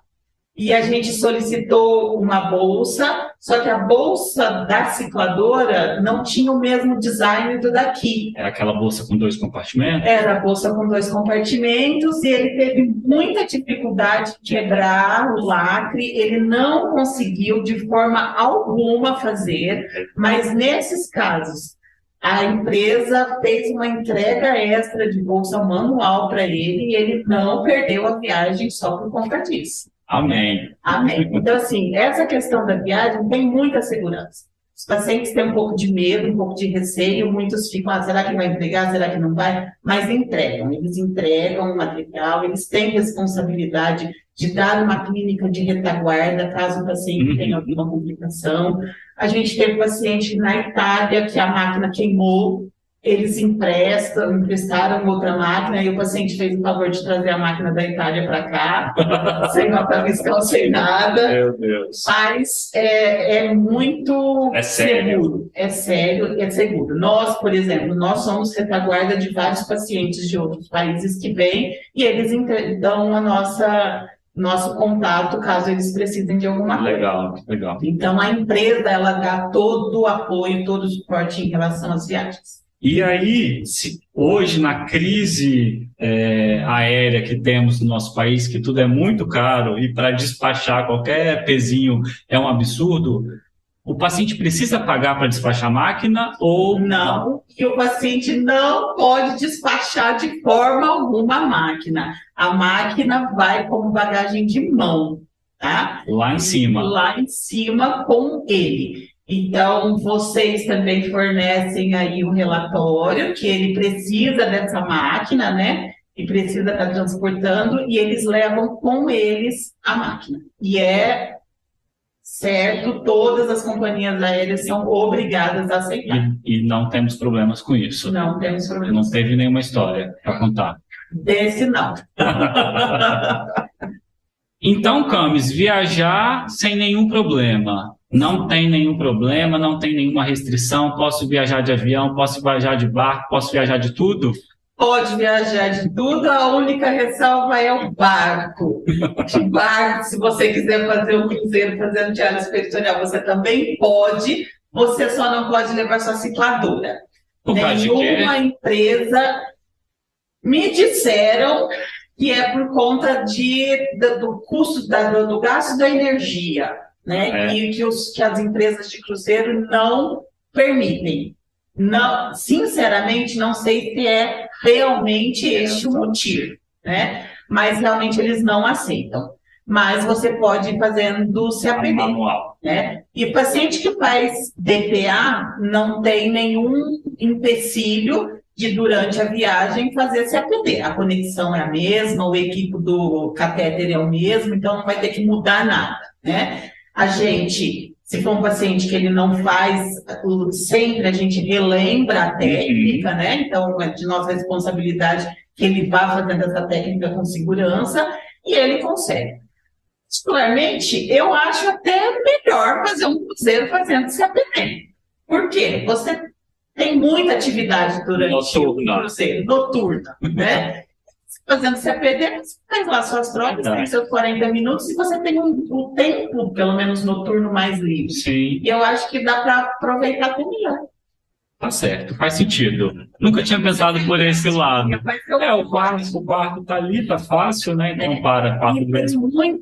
e a gente solicitou uma bolsa, só que a bolsa da cicladora não tinha o mesmo design do daqui. Era aquela bolsa com dois compartimentos? Era a bolsa com dois compartimentos e ele teve muita dificuldade de quebrar o lacre, ele não conseguiu de forma alguma fazer, mas nesses casos a empresa fez uma entrega extra de bolsa manual para ele e ele não perdeu a viagem só por conta disso. Amém. Amém. Então, assim, essa questão da viagem tem muita segurança. Os pacientes têm um pouco de medo, um pouco de receio, muitos ficam, ah, será que vai entregar, será que não vai? Mas entregam, eles entregam o material, eles têm responsabilidade de dar uma clínica de retaguarda caso o paciente tenha uhum. alguma complicação. A gente teve um paciente na Itália que a máquina queimou, eles emprestam, emprestaram outra máquina, e o paciente fez o favor de trazer a máquina da Itália para cá, sem nota fiscal, sem nada. Meu Deus. Mas é, é muito é seguro. É sério e é seguro. Nós, por exemplo, nós somos retaguarda de vários pacientes de outros países que vêm e eles dão a nossa nosso contato caso eles precisem de alguma coisa. Legal, legal. Então a empresa ela dá todo o apoio, todo o suporte em relação às viagens. E aí, se hoje na crise é, aérea que temos no nosso país, que tudo é muito caro e para despachar qualquer pezinho é um absurdo, o paciente precisa pagar para despachar a máquina ou não? E o paciente não pode despachar de forma alguma a máquina. A máquina vai como bagagem de mão, tá? Lá em cima. Lá em cima com ele. Então, vocês também fornecem aí um relatório que ele precisa dessa máquina, né? E precisa estar transportando, e eles levam com eles a máquina. E é certo, todas as companhias aéreas são obrigadas a aceitar. E, e não temos problemas com isso. Não temos problemas. Não teve nenhuma história para contar. Desse não. então, Camis, viajar sem nenhum problema não tem nenhum problema, não tem nenhuma restrição, posso viajar de avião, posso viajar de barco, posso viajar de tudo? Pode viajar de tudo, a única ressalva é o barco. De barco, se você quiser fazer um cruzeiro fazendo diário peritoneal, você também pode, você só não pode levar sua cicladora. Nenhuma empresa me disseram que é por conta de, do custo, do gasto da energia né? É. E que, os, que as empresas de cruzeiro não permitem. Não, sinceramente, não sei se é realmente este o motivo, né? Mas realmente eles não aceitam. Mas você pode ir fazendo CAPD. Manual. Né? E paciente que faz DPA não tem nenhum empecilho de, durante a viagem, fazer CAPD. A conexão é a mesma, o equipo do catéter é o mesmo, então não vai ter que mudar nada, né? A gente, se for um paciente que ele não faz sempre, a gente relembra a técnica, né? Então, é de nossa responsabilidade que ele vá fazendo essa técnica com segurança e ele consegue. Particularmente, eu acho até melhor fazer um cruzeiro fazendo CAPD. Por quê? Você tem muita atividade durante noturna. o cruzeiro, noturna, né? Fazendo CPD, você faz lá suas trocas, tem seus 40 minutos e você tem um, um tempo, pelo menos noturno, mais livre. Sim. E eu acho que dá para aproveitar até melhor. Tá certo, faz sentido. Nunca tinha pensado por esse lado. É, o quarto, o quarto tá ali, tá fácil, né? Então, é. para quarto grande.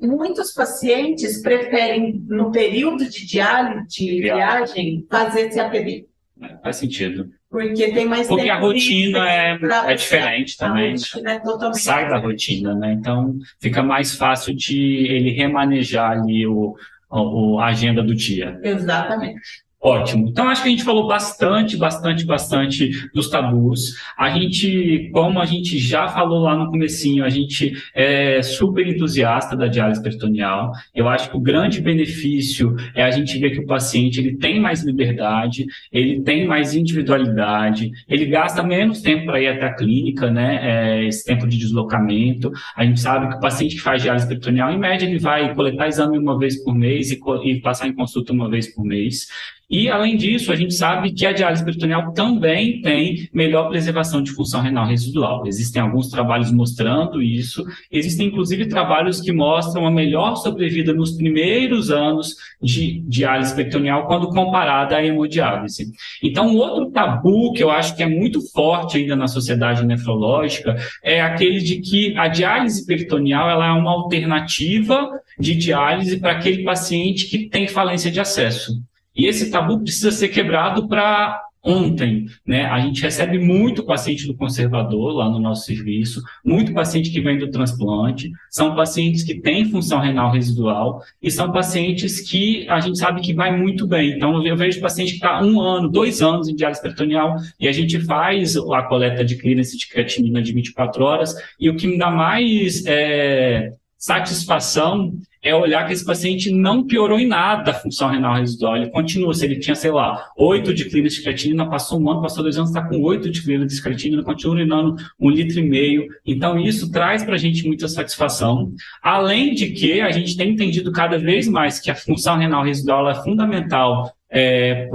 Muitos pacientes preferem, no período de diálise, de viagem, fazer CAPD. É, faz sentido. Porque tem mais Porque a rotina é, é diferente também. É Sai da rotina, né? Então fica mais fácil de ele remanejar ali o, o, a agenda do dia. Exatamente. Ótimo. Então, acho que a gente falou bastante, bastante, bastante dos tabus. A gente, como a gente já falou lá no comecinho, a gente é super entusiasta da diálise peritoneal. Eu acho que o grande benefício é a gente ver que o paciente ele tem mais liberdade, ele tem mais individualidade, ele gasta menos tempo para ir até a clínica, né? É, esse tempo de deslocamento. A gente sabe que o paciente que faz diálise peritoneal, em média, ele vai coletar exame uma vez por mês e, e passar em consulta uma vez por mês. E, além disso, a gente sabe que a diálise peritoneal também tem melhor preservação de função renal residual. Existem alguns trabalhos mostrando isso. Existem, inclusive, trabalhos que mostram a melhor sobrevida nos primeiros anos de diálise peritoneal quando comparada à hemodiálise. Então, um outro tabu que eu acho que é muito forte ainda na sociedade nefrológica é aquele de que a diálise peritoneal ela é uma alternativa de diálise para aquele paciente que tem falência de acesso. E esse tabu precisa ser quebrado para ontem, né? A gente recebe muito paciente do conservador lá no nosso serviço, muito paciente que vem do transplante, são pacientes que têm função renal residual e são pacientes que a gente sabe que vai muito bem. Então, eu vejo paciente que está um ano, dois anos em diálise peritoneal e a gente faz a coleta de clearance de creatinina de 24 horas e o que me dá mais é, satisfação é olhar que esse paciente não piorou em nada a função renal residual. Ele continua, se ele tinha, sei lá, 8 de clínica de creatinina, passou um ano, passou dois anos, está com 8 de clínica de creatinina, continua urinando um litro e meio. Então, isso traz para a gente muita satisfação. Além de que a gente tem entendido cada vez mais que a função renal residual é fundamental é,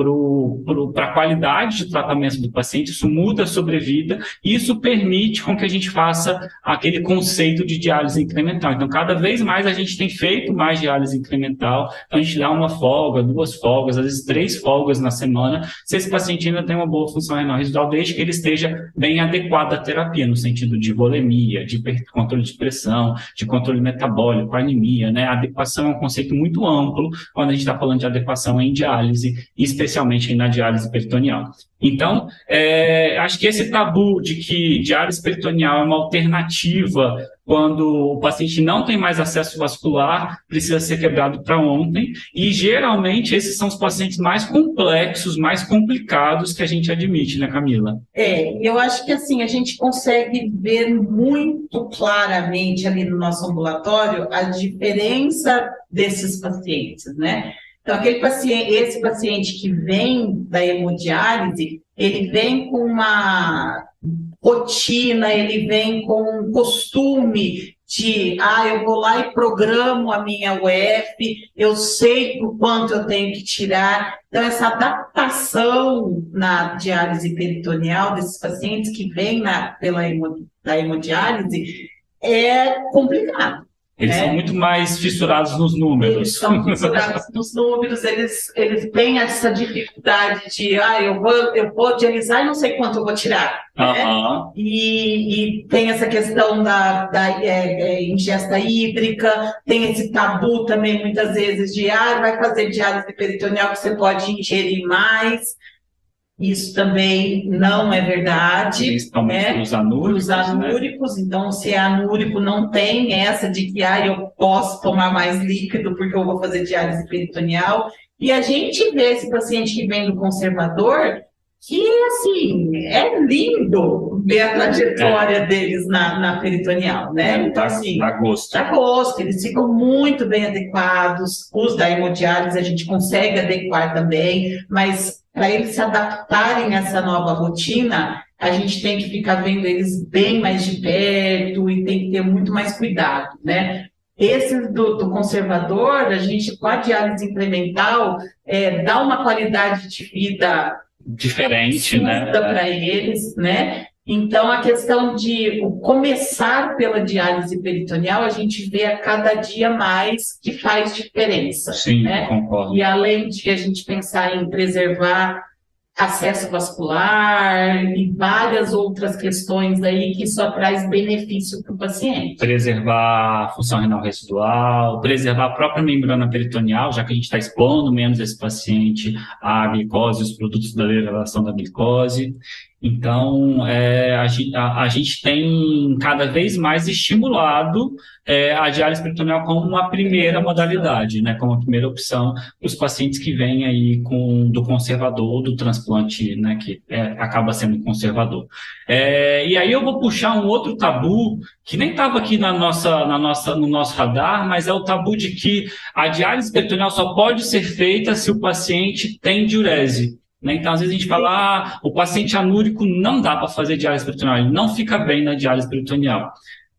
para a qualidade de tratamento do paciente, isso muda a sobrevida e isso permite com que a gente faça aquele conceito de diálise incremental. Então, cada vez mais a gente tem feito mais diálise incremental, então a gente dá uma folga, duas folgas, às vezes três folgas na semana, se esse paciente ainda tem uma boa função renal residual, desde que ele esteja bem adequado à terapia, no sentido de volemia, de controle de pressão, de controle metabólico, anemia, né? Adequação é um conceito muito amplo quando a gente está falando de adequação em diálise diálise, especialmente na diálise peritoneal. Então, é, acho que esse tabu de que diálise peritoneal é uma alternativa quando o paciente não tem mais acesso vascular, precisa ser quebrado para ontem. E geralmente esses são os pacientes mais complexos, mais complicados que a gente admite, né, Camila? É, eu acho que assim, a gente consegue ver muito claramente ali no nosso ambulatório a diferença desses pacientes, né? Então, aquele paciente, esse paciente que vem da hemodiálise, ele vem com uma rotina, ele vem com um costume de, ah, eu vou lá e programo a minha UF, eu sei o quanto eu tenho que tirar. Então, essa adaptação na diálise peritoneal desses pacientes que vêm na, pela hemodiálise é complicado. Eles é. são muito mais fissurados nos números. Eles são fissurados nos números, eles, eles têm essa dificuldade de, ah, eu vou, eu vou dialisar e não sei quanto eu vou tirar. Né? E, e, tem essa questão da, da é, é, ingesta hídrica, tem esse tabu também, muitas vezes, de, ah, vai fazer diálise peritoneal que você pode ingerir mais. Isso também não é verdade. Principalmente né? os anúricos. Os anúricos, né? então se é anúrico, não tem essa de que ah, eu posso tomar mais líquido porque eu vou fazer diálise peritoneal. E a gente vê esse paciente que vem do conservador, que assim, é lindo ver a trajetória é. deles na, na peritoneal, né? É, então, assim, dá gosto. Dá gosto, eles ficam muito bem adequados. Os da hemodiálise a gente consegue adequar também, mas para eles se adaptarem a essa nova rotina, a gente tem que ficar vendo eles bem mais de perto e tem que ter muito mais cuidado, né? Esses do, do conservador, a gente, com a diálise incremental, é, dá uma qualidade de vida diferente, né? Para eles, né? Então, a questão de começar pela diálise peritoneal, a gente vê a cada dia mais que faz diferença. Sim, né? concordo. E além de a gente pensar em preservar acesso vascular e várias outras questões aí que só traz benefício para o paciente. Preservar a função renal residual, preservar a própria membrana peritoneal, já que a gente está expondo menos esse paciente à glicose, os produtos da elevação da glicose. Então, é, a, a, a, gente tem cada vez mais estimulado é, a diálise peritoneal como uma primeira modalidade, né, como a primeira opção para os pacientes que vêm aí com, do conservador, do transplante, né, que é, acaba sendo conservador. É, e aí eu vou puxar um outro tabu que nem estava aqui na nossa, na nossa, no nosso radar, mas é o tabu de que a diálise peritoneal só pode ser feita se o paciente tem diurese. Né? Então, às vezes a gente fala, ah, o paciente anúrico não dá para fazer diálise peritoneal, ele não fica bem na diálise peritoneal.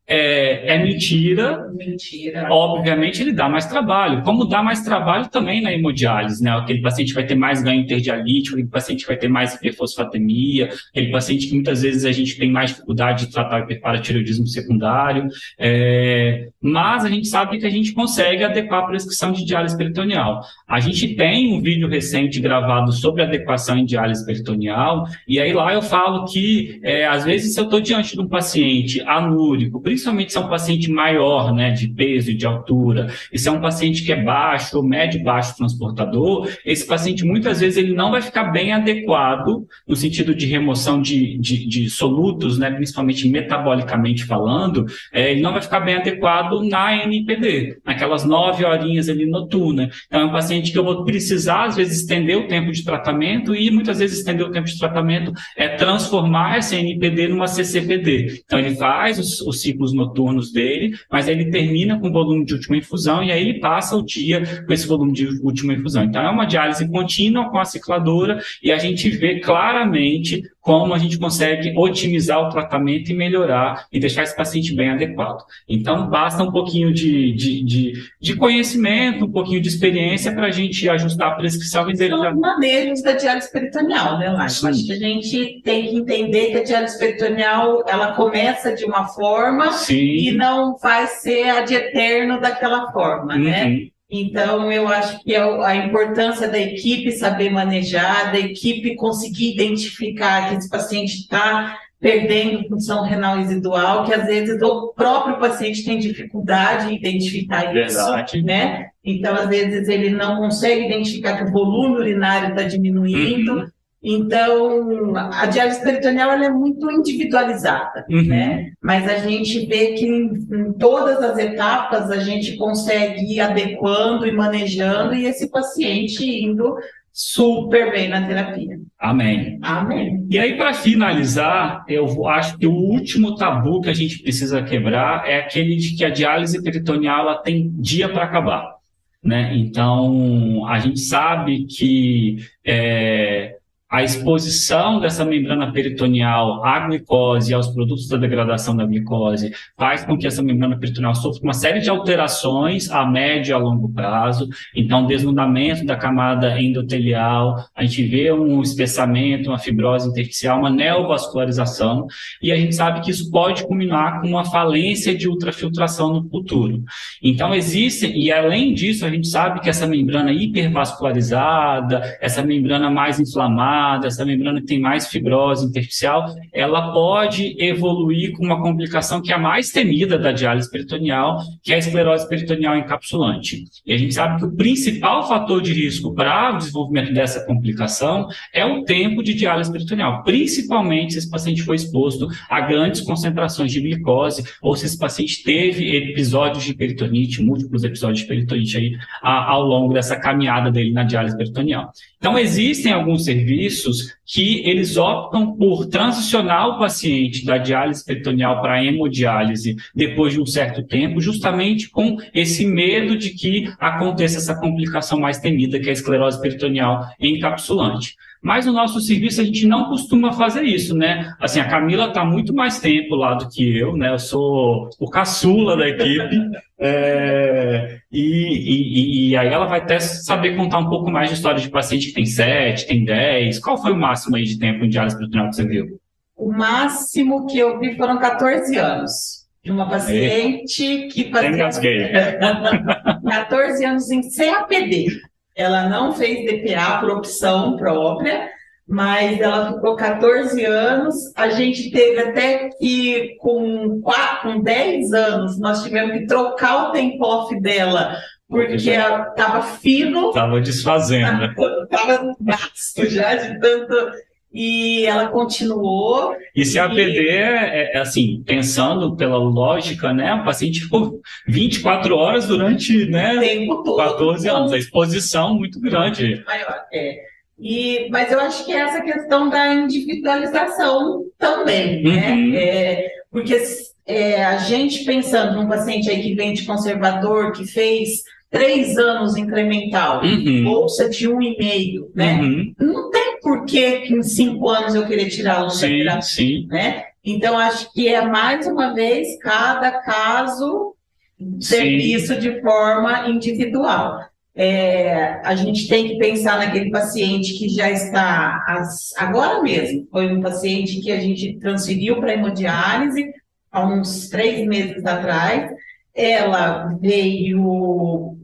É, é, mentira. Mentira. Obviamente, ele dá mais trabalho. Como dá mais trabalho também na hemodiálise, né? Aquele paciente vai ter mais ganho interdialítico, aquele paciente vai ter mais hiperfosfatemia, aquele paciente que muitas vezes a gente tem mais dificuldade de tratar o hiperparatireoidismo secundário. É, mas a gente sabe que a gente consegue adequar a prescrição de diálise peritoneal. A gente tem um vídeo recente gravado sobre adequação em diálise peritoneal, e aí lá eu falo que, é, às vezes, se eu estou diante de um paciente anúrico, principalmente se é um paciente maior, né, de peso e de altura, e se é um paciente que é baixo ou médio baixo transportador, esse paciente muitas vezes ele não vai ficar bem adequado no sentido de remoção de, de, de solutos, né, principalmente metabolicamente falando, é, ele não vai ficar bem adequado na NPD, naquelas nove horinhas ali noturna. Então é um paciente que eu vou precisar, às vezes, estender o tempo de tratamento e muitas vezes estender o tempo de tratamento é transformar essa NPD numa CCPD. Então ele faz os, os ciclos noturnos dele, mas ele termina com volume de última infusão e aí ele passa o dia com esse volume de última infusão. Então é uma diálise contínua com a cicladora e a gente vê claramente como a gente consegue otimizar o tratamento e melhorar e deixar esse paciente bem adequado. Então, basta um pouquinho de, de, de, de conhecimento, um pouquinho de experiência para a gente ajustar a prescrição e dele. São manejos da diálise peritoneal, né, Laís? Acho que a gente tem que entender que a diálise peritoneal, ela começa de uma forma Sim. e não vai ser a de eterno daquela forma, né? uhum. né? Então, eu acho que é a importância da equipe saber manejar, da equipe conseguir identificar que esse paciente está perdendo função renal residual, que às vezes o próprio paciente tem dificuldade em identificar Verdade. isso, né? Então, às vezes, ele não consegue identificar que o volume urinário está diminuindo, uhum. Então, a diálise peritoneal ela é muito individualizada, uhum. né? Mas a gente vê que em, em, todas as etapas a gente consegue ir adequando e manejando e esse paciente indo super bem na terapia. Amém. Amém. E aí, para finalizar, eu acho que o último tabu que a gente precisa quebrar é aquele de que a diálise peritoneal ela tem dia para acabar. Né? Então, a gente sabe que é, a exposição dessa membrana peritoneal à glicose e aos produtos da degradação da glicose faz com que essa membrana peritoneal sofra uma série de alterações a médio e a longo prazo. Então, desnudamento da camada endotelial, a gente vê um espessamento, uma fibrose intersticial, uma neovascularização, e a gente sabe que isso pode culminar com uma falência de ultrafiltração no futuro. Então, existe, e além disso, a gente sabe que essa membrana hipervascularizada, essa membrana mais inflamada, essa membrana que tem mais fibrose intersticial, ela pode evoluir com uma complicação que é a mais temida da diálise peritoneal, que é a esclerose peritoneal encapsulante. E a gente sabe que o principal fator de risco para o desenvolvimento dessa complicação é o tempo de diálise peritoneal, principalmente se esse paciente foi exposto a grandes concentrações de glicose ou se esse paciente teve episódios de peritonite, múltiplos episódios de peritonite aí, ao longo dessa caminhada dele na diálise peritoneal. Então, existem alguns serviços que eles optam por transicionar o paciente da diálise peritoneal para a hemodiálise depois de um certo tempo, justamente com esse medo de que aconteça essa complicação mais temida, que é a esclerose peritoneal encapsulante. Mas no nosso serviço a gente não costuma fazer isso, né? Assim, a Camila está muito mais tempo lá do que eu, né? Eu sou o caçula da equipe. É, e, e, e, aí ela vai até saber contar um pouco mais de história de paciente que tem 7, tem 10. Qual foi o máximo aí de tempo em diálise peritoneal que você viu? O máximo que eu vi foram 14 anos. De uma paciente que fazia 14 anos em CAPD. Ela não fez DPA por opção própria, mas ela ficou 14 anos. A gente teve até que, com, 4, com 10 anos, nós tivemos que trocar o tempo dela, porque estava fino. Estava desfazendo. Estava gasto já de tanto e ela continuou. E se a PD é, é, assim, pensando pela lógica, né? O paciente ficou 24 horas durante né, Tempo todo, 14 anos, a exposição muito grande. Maior, é. E, mas eu acho que é essa questão da individualização também, né? uhum. É, porque é, a gente pensando num paciente aí que vem de conservador, que fez três anos incremental, uhum. bolsa de um e meio, né? Uhum. Não tem por que em cinco anos eu querer tirar o sim, sim. né? Então, acho que é mais uma vez cada caso ser visto de forma individual. É, a gente tem que pensar naquele paciente que já está as, agora mesmo. Foi um paciente que a gente transferiu para hemodiálise há uns três meses atrás. Ela veio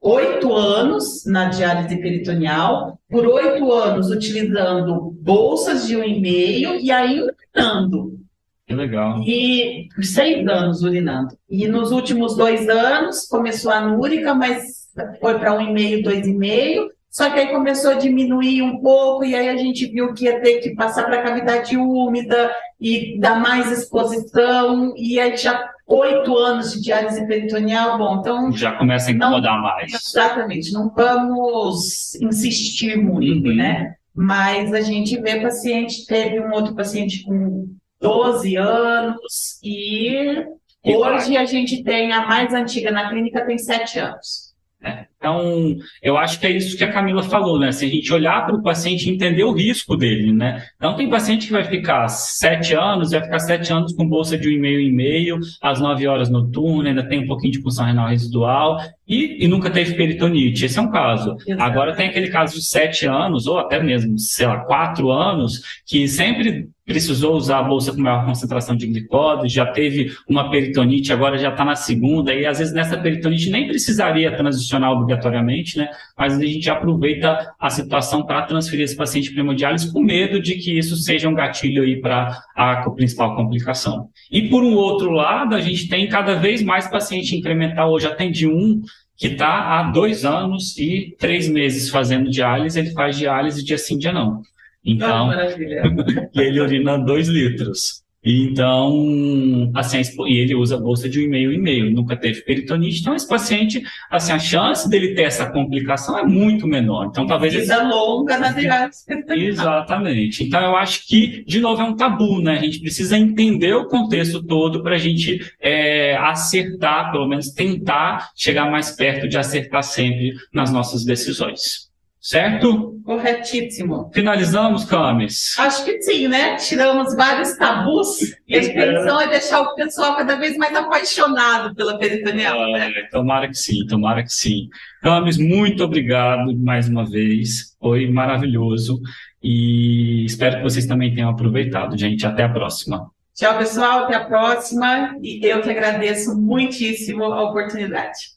oito anos na diálise peritoneal, por oito anos utilizando bolsas de um e meio e ainda urinando. Que legal. E seis anos urinando. E nos últimos dois anos começou a anúrica, mas foi para um e meio, dois e meio. Só que aí começou a diminuir um pouco, e aí a gente viu que ia ter que passar para a cavidade úmida e dar mais exposição, e aí já oito anos de diálise peritoneal, bom, então... Já começa a incomodar não, mais. Exatamente, não vamos insistir muito, uhum. né? Mas a gente vê paciente, teve um outro paciente com 12 anos e, e hoje vai. a gente tem a mais antiga na clínica, tem 7 anos. É. Então, eu acho que é isso que a Camila falou, né? Se a gente olhar para o paciente e entender o risco dele, né? Então, tem paciente que vai ficar sete anos, vai ficar sete anos com bolsa de um e-mail e meio, às nove horas noturna, ainda tem um pouquinho de função renal residual e, e nunca teve peritonite. Esse é um caso. Exato. Agora, tem aquele caso de sete anos, ou até mesmo, sei lá, quatro anos, que sempre precisou usar a bolsa com maior concentração de glicose, já teve uma peritonite, agora já está na segunda, e às vezes nessa peritonite nem precisaria transicionar obrigatoriamente, né? Mas a gente aproveita a situação para transferir esse paciente para hemodiálise com medo de que isso seja um gatilho aí para a principal complicação. E por um outro lado, a gente tem cada vez mais paciente incremental, hoje atendi um que está há dois anos e três meses fazendo diálise, ele faz diálise dia sim, dia não. Então, e ele urina 2 litros. Então, assim, e ele usa bolsa de um e-mail e meio, nunca teve peritonite. Então, esse paciente, assim, a chance dele ter essa complicação é muito menor. Então, talvez. Vida esse... longa na Exatamente. Então, eu acho que, de novo, é um tabu, né? A gente precisa entender o contexto todo para a gente é, acertar, pelo menos tentar chegar mais perto de acertar sempre nas nossas decisões. Certo? Corretíssimo. Finalizamos, Camis? Acho que sim, né? Tiramos vários tabus e a intenção é deixar o pessoal cada vez mais apaixonado pela peritoneal. né? Tomara que sim, tomara que sim. Camis, muito obrigado mais uma vez. Foi maravilhoso e espero que vocês também tenham aproveitado, gente. Até a próxima. Tchau, pessoal. Até a próxima. E eu que agradeço muitíssimo a oportunidade.